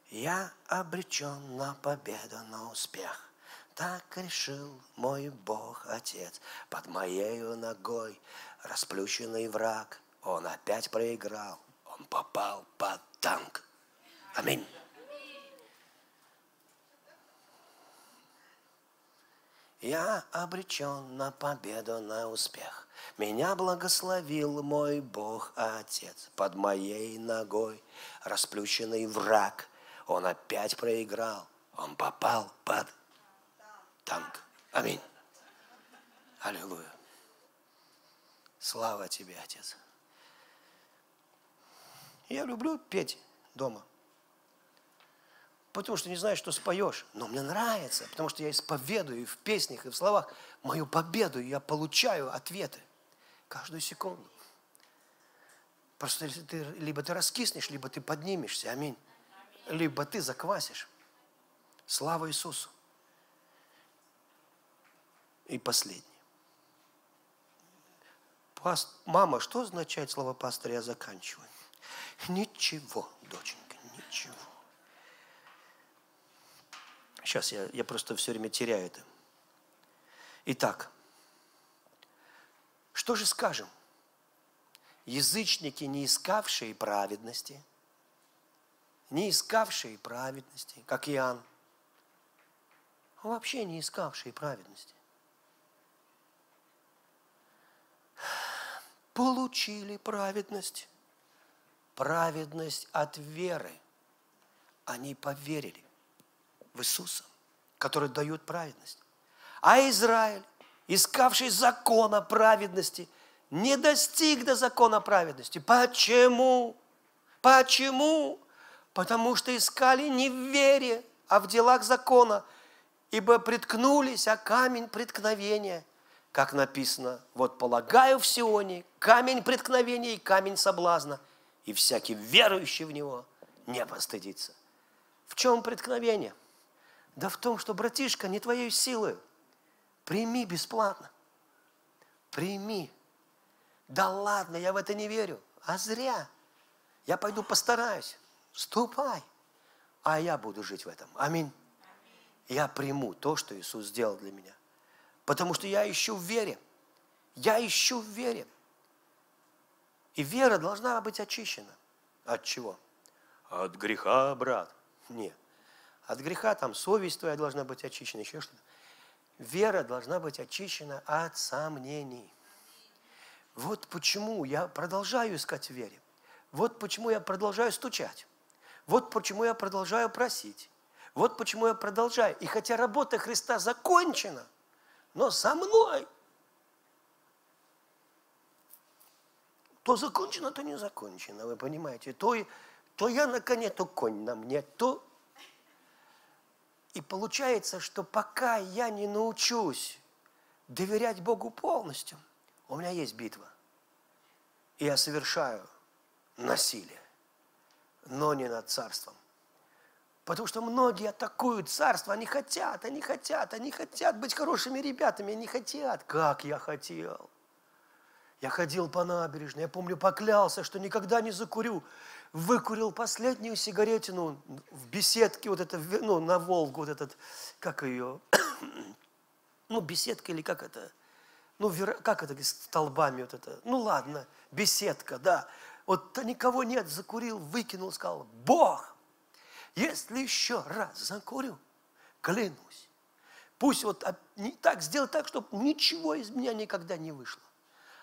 Я обречен на победу, на успех. Так решил мой Бог Отец. Под моей ногой расплющенный враг. Он опять проиграл. Он попал под танк. Аминь. Я обречен на победу, на успех. Меня благословил мой Бог Отец. Под моей ногой расплющенный враг. Он опять проиграл. Он попал под танк. Аминь. Аллилуйя. Слава тебе, Отец. Я люблю петь дома потому что не знаю, что споешь. Но мне нравится, потому что я исповедую в песнях, и в словах мою победу, и я получаю ответы каждую секунду. Просто ты, либо ты раскиснешь, либо ты поднимешься, аминь. Либо ты заквасишь. Слава Иисусу. И последний. Паст... Мама, что означает слово пастор? Я заканчиваю. Ничего, доченька, ничего. Сейчас я, я просто все время теряю это. Итак, что же скажем? язычники, не искавшие праведности, не искавшие праведности, как Иоанн, а вообще не искавшие праведности, получили праведность, праведность от веры. Они поверили в Иисуса, который дает праведность. А Израиль, искавший закона праведности, не достиг до закона праведности. Почему? Почему? Потому что искали не в вере, а в делах закона, ибо приткнулись, а камень преткновения, как написано, вот полагаю в Сионе камень преткновения и камень соблазна, и всякий верующий в него не постыдится. В чем преткновение? Да в том, что, братишка, не твоей силы. Прими бесплатно. Прими. Да ладно, я в это не верю. А зря. Я пойду постараюсь. Ступай. А я буду жить в этом. Аминь. Я приму то, что Иисус сделал для меня. Потому что я ищу в вере. Я ищу в вере. И вера должна быть очищена. От чего? От греха, брат. Нет. От греха там совесть твоя должна быть очищена, еще что-то. Вера должна быть очищена от сомнений. Вот почему я продолжаю искать в вере. Вот почему я продолжаю стучать. Вот почему я продолжаю просить. Вот почему я продолжаю. И хотя работа Христа закончена, но со мной то закончено, то не закончено, вы понимаете. То, то я на коне, то конь на мне, то... И получается, что пока я не научусь доверять Богу полностью, у меня есть битва. И я совершаю насилие, но не над царством. Потому что многие атакуют царство, они хотят, они хотят, они хотят быть хорошими ребятами, они хотят. Как я хотел. Я ходил по набережной, я помню, поклялся, что никогда не закурю. Выкурил последнюю сигаретину в беседке, вот это, ну, на Волгу, вот этот, как ее, ну, беседка или как это, ну, как это, столбами вот это, ну, ладно, беседка, да. Вот никого нет, закурил, выкинул, сказал, Бог, если еще раз закурю, клянусь, пусть вот не так сделать так, чтобы ничего из меня никогда не вышло.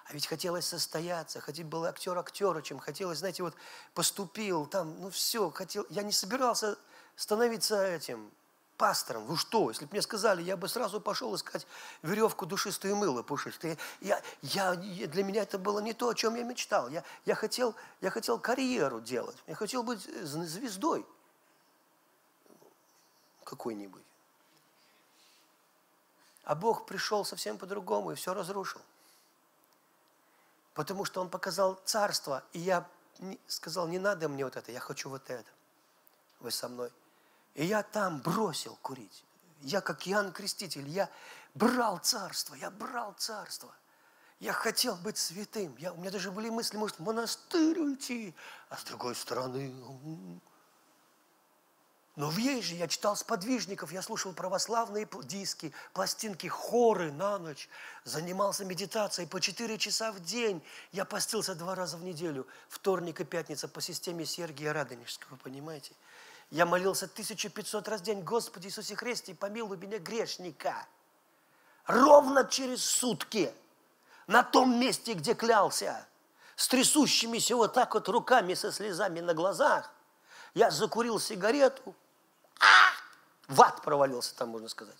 А ведь хотелось состояться, хотел был актер актерочем, хотелось, знаете, вот поступил там, ну все, хотел, я не собирался становиться этим пастором. Вы что, если бы мне сказали, я бы сразу пошел искать веревку душистую мыло пушистое. Я, я, для меня это было не то, о чем я мечтал. Я, я, хотел, я хотел карьеру делать, я хотел быть звездой какой-нибудь. А Бог пришел совсем по-другому и все разрушил потому что он показал царство, и я сказал, не надо мне вот это, я хочу вот это. Вы со мной. И я там бросил курить. Я как Иоанн Креститель, я брал царство, я брал царство. Я хотел быть святым. Я, у меня даже были мысли, может, в монастырь уйти. А с другой стороны, но в ей же я читал сподвижников, я слушал православные диски, пластинки, хоры на ночь, занимался медитацией по 4 часа в день. Я постился два раза в неделю, вторник и пятница по системе Сергия Радонежского, понимаете? Я молился 1500 раз в день, Господи Иисусе Христе, помилуй меня грешника. Ровно через сутки, на том месте, где клялся, с трясущимися вот так вот руками, со слезами на глазах, я закурил сигарету! В ад провалился там, можно сказать.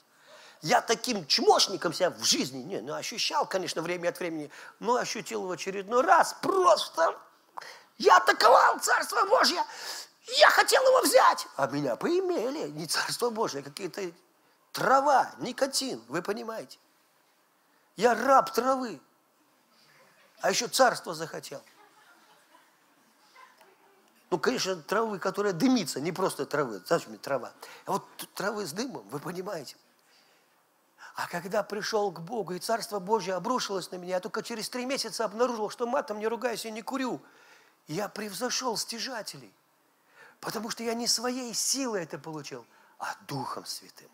Я таким чмошником себя в жизни не, ну, ощущал, конечно, время от времени, но ощутил в очередной раз просто. Я атаковал Царство Божье, я хотел его взять, а меня поимели. Не Царство Божье, а какие-то трава, никотин, вы понимаете. Я раб травы, а еще царство захотел. Ну, конечно, травы, которая дымится, не просто травы. Зачем мне трава? А вот травы с дымом, вы понимаете. А когда пришел к Богу, и Царство Божье обрушилось на меня, я только через три месяца обнаружил, что матом не ругаюсь и не курю. Я превзошел стяжателей. Потому что я не своей силой это получил, а Духом Святым.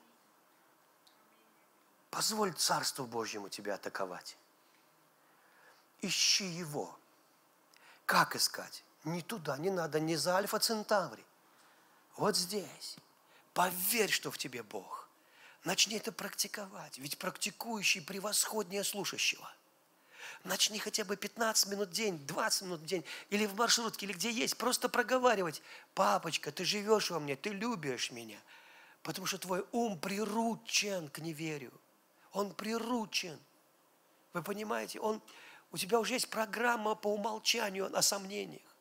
Позволь Царству Божьему тебя атаковать. Ищи Его. Как искать? Не туда, не надо, не за Альфа Центаври. Вот здесь. Поверь, что в тебе Бог. Начни это практиковать. Ведь практикующий превосходнее слушающего. Начни хотя бы 15 минут в день, 20 минут в день, или в маршрутке, или где есть, просто проговаривать. Папочка, ты живешь во мне, ты любишь меня. Потому что твой ум приручен к неверию. Он приручен. Вы понимаете, он, у тебя уже есть программа по умолчанию о сомнениях.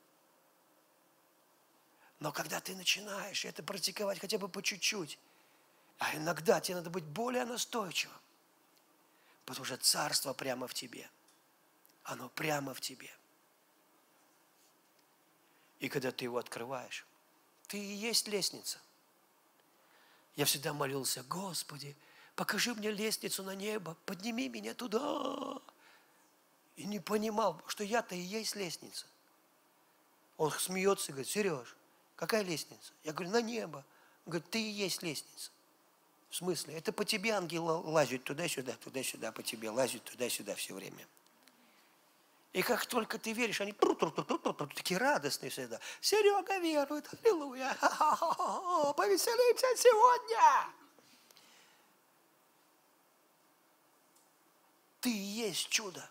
Но когда ты начинаешь это практиковать хотя бы по чуть-чуть, а иногда тебе надо быть более настойчивым, потому что царство прямо в тебе. Оно прямо в тебе. И когда ты его открываешь, ты и есть лестница. Я всегда молился, Господи, покажи мне лестницу на небо, подними меня туда. И не понимал, что я-то и есть лестница. Он смеется и говорит, Сереж, Какая лестница? Я говорю, на небо. Он говорит, ты и есть лестница. В смысле? Это по тебе ангелы лазят туда-сюда, туда-сюда, по тебе лазят туда-сюда все время. И как только ты веришь, они такие радостные всегда. Серега верует, аллилуйя, повеселимся сегодня. Ты и есть чудо.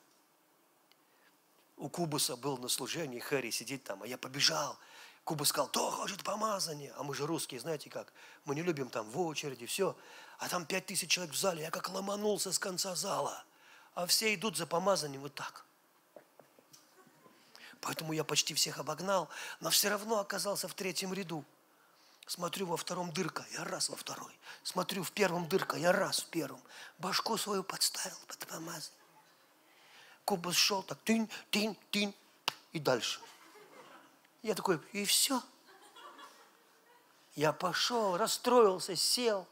У Кубуса был на служении, Хэри сидит там, а я побежал – Куба сказал, то хочет помазание. А мы же русские, знаете как, мы не любим там в очереди, все. А там пять тысяч человек в зале, я как ломанулся с конца зала. А все идут за помазанием вот так. Поэтому я почти всех обогнал, но все равно оказался в третьем ряду. Смотрю во втором дырка, я раз во второй. Смотрю в первом дырка, я раз в первом. Башку свою подставил под помазание. Куба шел так, тынь, тынь, тынь, и дальше – я такой, и все. Я пошел, расстроился, сел.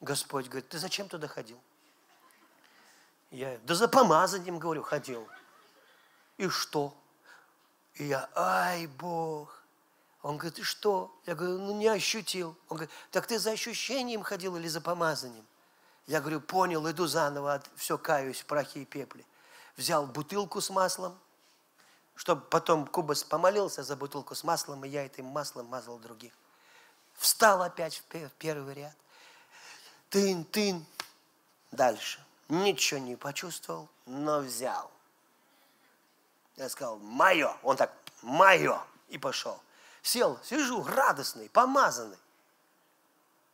Господь говорит, ты зачем туда ходил? Я, да за помазанием, говорю, ходил. И что? И я, ай, Бог. Он говорит, и что? Я говорю, ну не ощутил. Он говорит, так ты за ощущением ходил или за помазанием? Я говорю, понял, иду заново, все каюсь в прахе и пепле. Взял бутылку с маслом, чтобы потом Кубас помолился за бутылку с маслом, и я этим маслом мазал других. Встал опять в первый ряд. Тын, тын. Дальше. Ничего не почувствовал, но взял. Я сказал, мое. Он так, мое. И пошел. Сел, сижу, радостный, помазанный.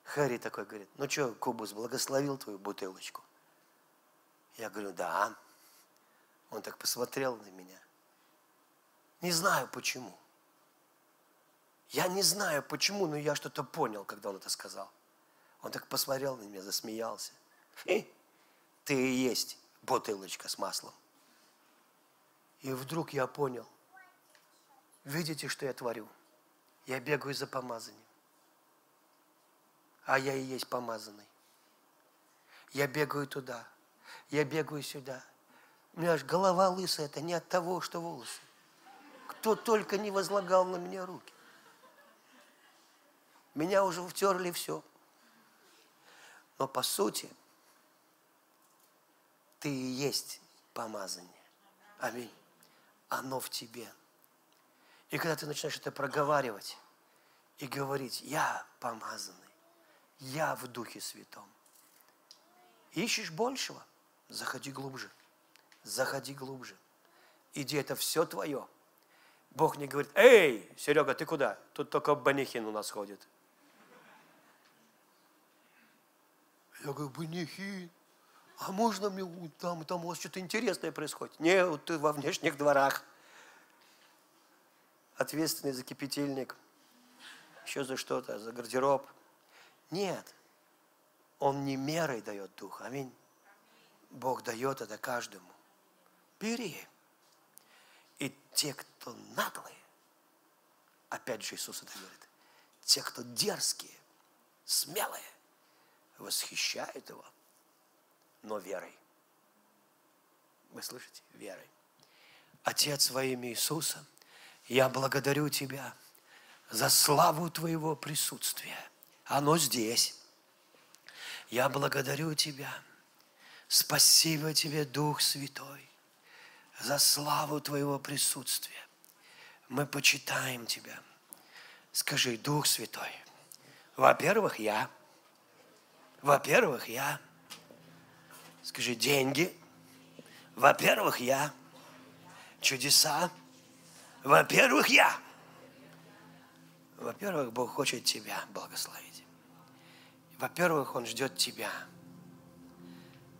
Харри такой говорит, ну что, Кубус, благословил твою бутылочку? Я говорю, да. Он так посмотрел на меня. Не знаю почему. Я не знаю почему, но я что-то понял, когда он это сказал. Он так посмотрел на меня, засмеялся. Ты и есть бутылочка с маслом. И вдруг я понял. Видите, что я творю? Я бегаю за помазанием. А я и есть помазанный. Я бегаю туда. Я бегаю сюда. У меня аж голова лысая, это не от того, что волосы кто только не возлагал на меня руки. Меня уже втерли все. Но по сути, ты и есть помазание. Аминь. Оно в тебе. И когда ты начинаешь это проговаривать и говорить, я помазанный, я в Духе Святом. Ищешь большего? Заходи глубже. Заходи глубже. Иди, это все твое. Бог не говорит, эй, Серега, ты куда? Тут только Банихин у нас ходит. Я говорю, Банихин, а можно мне там, там у вас что-то интересное происходит? Нет, ты во внешних дворах. Ответственный за кипятильник, еще за что-то, за гардероб. Нет, он не мерой дает дух, аминь. Бог дает это каждому. Бери. Те, кто наглые, опять же Иисус это говорит, те, кто дерзкие, смелые, восхищают его, но верой. Вы слышите? Верой. Отец во имя Иисуса, я благодарю Тебя за славу Твоего присутствия. Оно здесь. Я благодарю Тебя. Спасибо Тебе, Дух Святой за славу Твоего присутствия. Мы почитаем Тебя. Скажи, Дух Святой, во-первых, я. Во-первых, я. Скажи, деньги. Во-первых, я. Чудеса. Во-первых, я. Во-первых, Бог хочет тебя благословить. Во-первых, Он ждет тебя.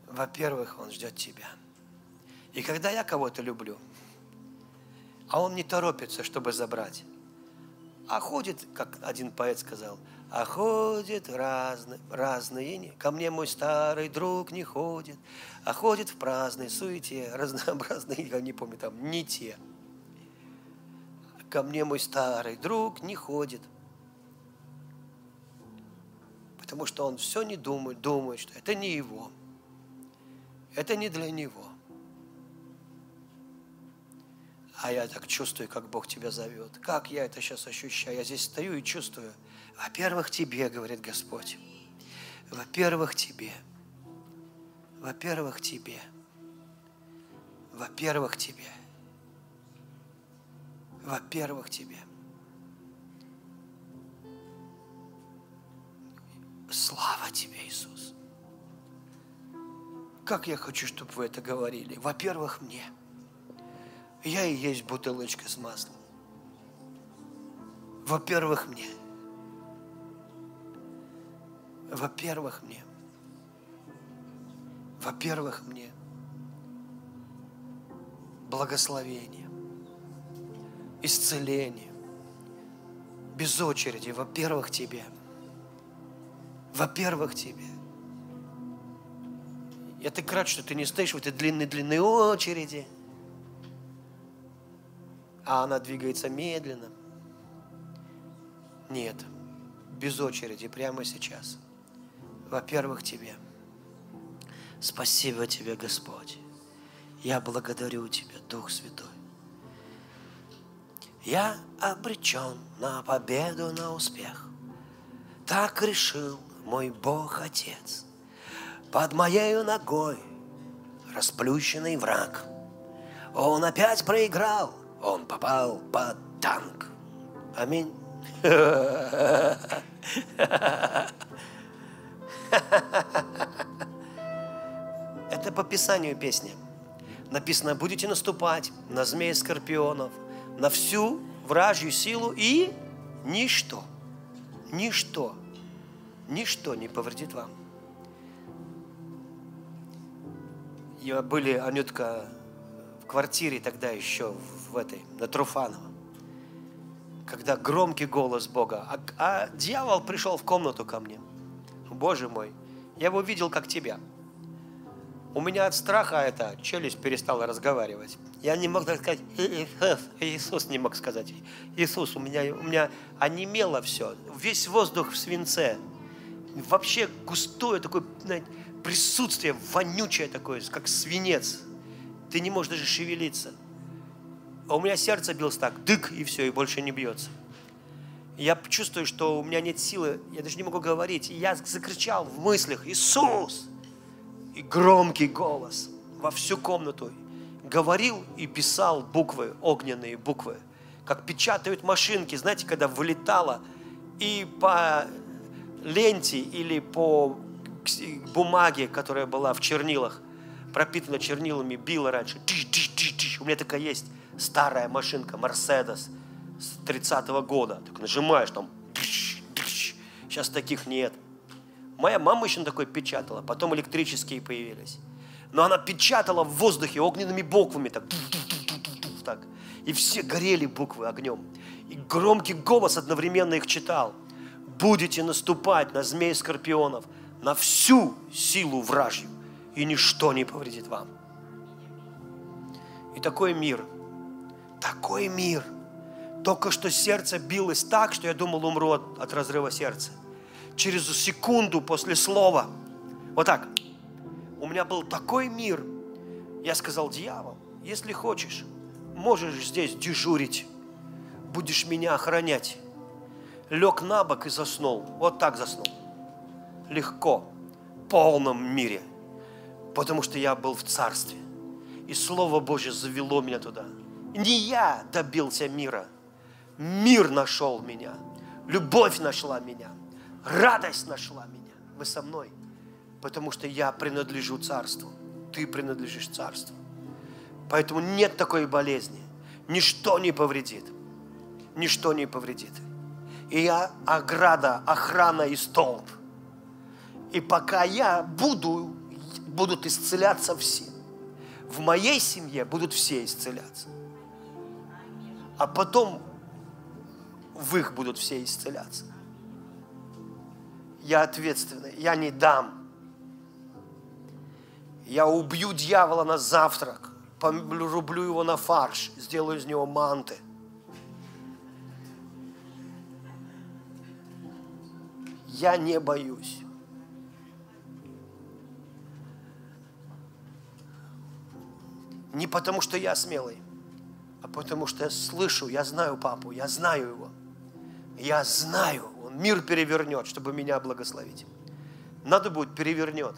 Во-первых, Он ждет тебя. И когда я кого-то люблю, а он не торопится, чтобы забрать, а ходит, как один поэт сказал, а ходит разные, разные, ко мне мой старый друг не ходит, а ходит в праздной суете, разнообразные, я не помню, там, не те. Ко мне мой старый друг не ходит, потому что он все не думает, думает, что это не его, это не для него. А я так чувствую, как Бог тебя зовет. Как я это сейчас ощущаю? Я здесь стою и чувствую. Во-первых, тебе, говорит Господь. Во-первых, тебе. Во-первых, тебе. Во-первых, тебе. Во-первых, тебе. Слава тебе, Иисус. Как я хочу, чтобы вы это говорили. Во-первых, мне – я и есть бутылочка с маслом. Во-первых, мне. Во-первых, мне. Во-первых, мне. Благословение. Исцеление. Без очереди. Во-первых, тебе. Во-первых, тебе. Я так рад, что ты не стоишь в этой длинной-длинной очереди – а она двигается медленно. Нет, без очереди, прямо сейчас. Во-первых, тебе. Спасибо тебе, Господь. Я благодарю Тебя, Дух Святой. Я обречен на победу, на успех. Так решил мой Бог Отец. Под моей ногой расплющенный враг. Он опять проиграл – он попал под танк. Аминь. Это по Писанию песня. Написано, будете наступать на змеи скорпионов, на всю вражью силу и ничто, ничто, ничто не повредит вам. Я были, Анютка, квартире тогда еще в этой, на Труфаново, когда громкий голос Бога, а, а дьявол пришел в комнату ко мне. Боже мой, я его видел как тебя. У меня от страха это челюсть перестала разговаривать. Я не мог даже сказать, Иисус, Иисус не мог сказать. Иисус, у меня, у меня онемело все. Весь воздух в свинце. Вообще густое такое знаете, присутствие, вонючее такое, как свинец. Ты не можешь даже шевелиться. А у меня сердце билось так, дык, и все, и больше не бьется. я чувствую, что у меня нет силы, я даже не могу говорить. И я закричал в мыслях, Иисус! И громкий голос во всю комнату говорил и писал буквы, огненные буквы, как печатают машинки, знаете, когда вылетало и по ленте или по бумаге, которая была в чернилах, пропитана чернилами, била раньше. У меня такая есть старая машинка, Мерседес с 30-го года. Так нажимаешь там. Сейчас таких нет. Моя мама еще на такой печатала, потом электрические появились. Но она печатала в воздухе огненными буквами так. так. И все горели буквы огнем. И громкий голос одновременно их читал. Будете наступать на змей скорпионов, на всю силу вражью и ничто не повредит вам. И такой мир, такой мир. Только что сердце билось так, что я думал, умру от, от разрыва сердца. Через секунду после слова, вот так, у меня был такой мир. Я сказал, дьявол, если хочешь, можешь здесь дежурить, будешь меня охранять. Лег на бок и заснул. Вот так заснул. Легко, в полном мире – потому что я был в царстве. И Слово Божье завело меня туда. Не я добился мира. Мир нашел меня. Любовь нашла меня. Радость нашла меня. Вы со мной. Потому что я принадлежу царству. Ты принадлежишь царству. Поэтому нет такой болезни. Ничто не повредит. Ничто не повредит. И я ограда, охрана и столб. И пока я буду, будут исцеляться все. В моей семье будут все исцеляться. А потом в их будут все исцеляться. Я ответственный, я не дам. Я убью дьявола на завтрак, порублю его на фарш, сделаю из него манты. Я не боюсь. Не потому, что я смелый, а потому, что я слышу, я знаю папу, я знаю его. Я знаю, он мир перевернет, чтобы меня благословить. Надо будет, перевернет.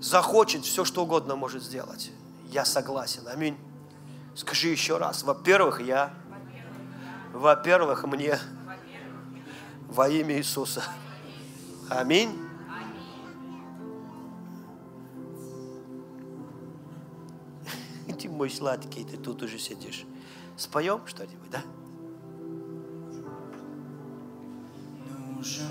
Захочет, все что угодно может сделать. Я согласен. Аминь. Скажи еще раз. Во-первых, я. Во-первых, мне. Во имя Иисуса. Аминь. Ты мой сладкий, ты тут уже сидишь. Споем что-нибудь, да? Нужен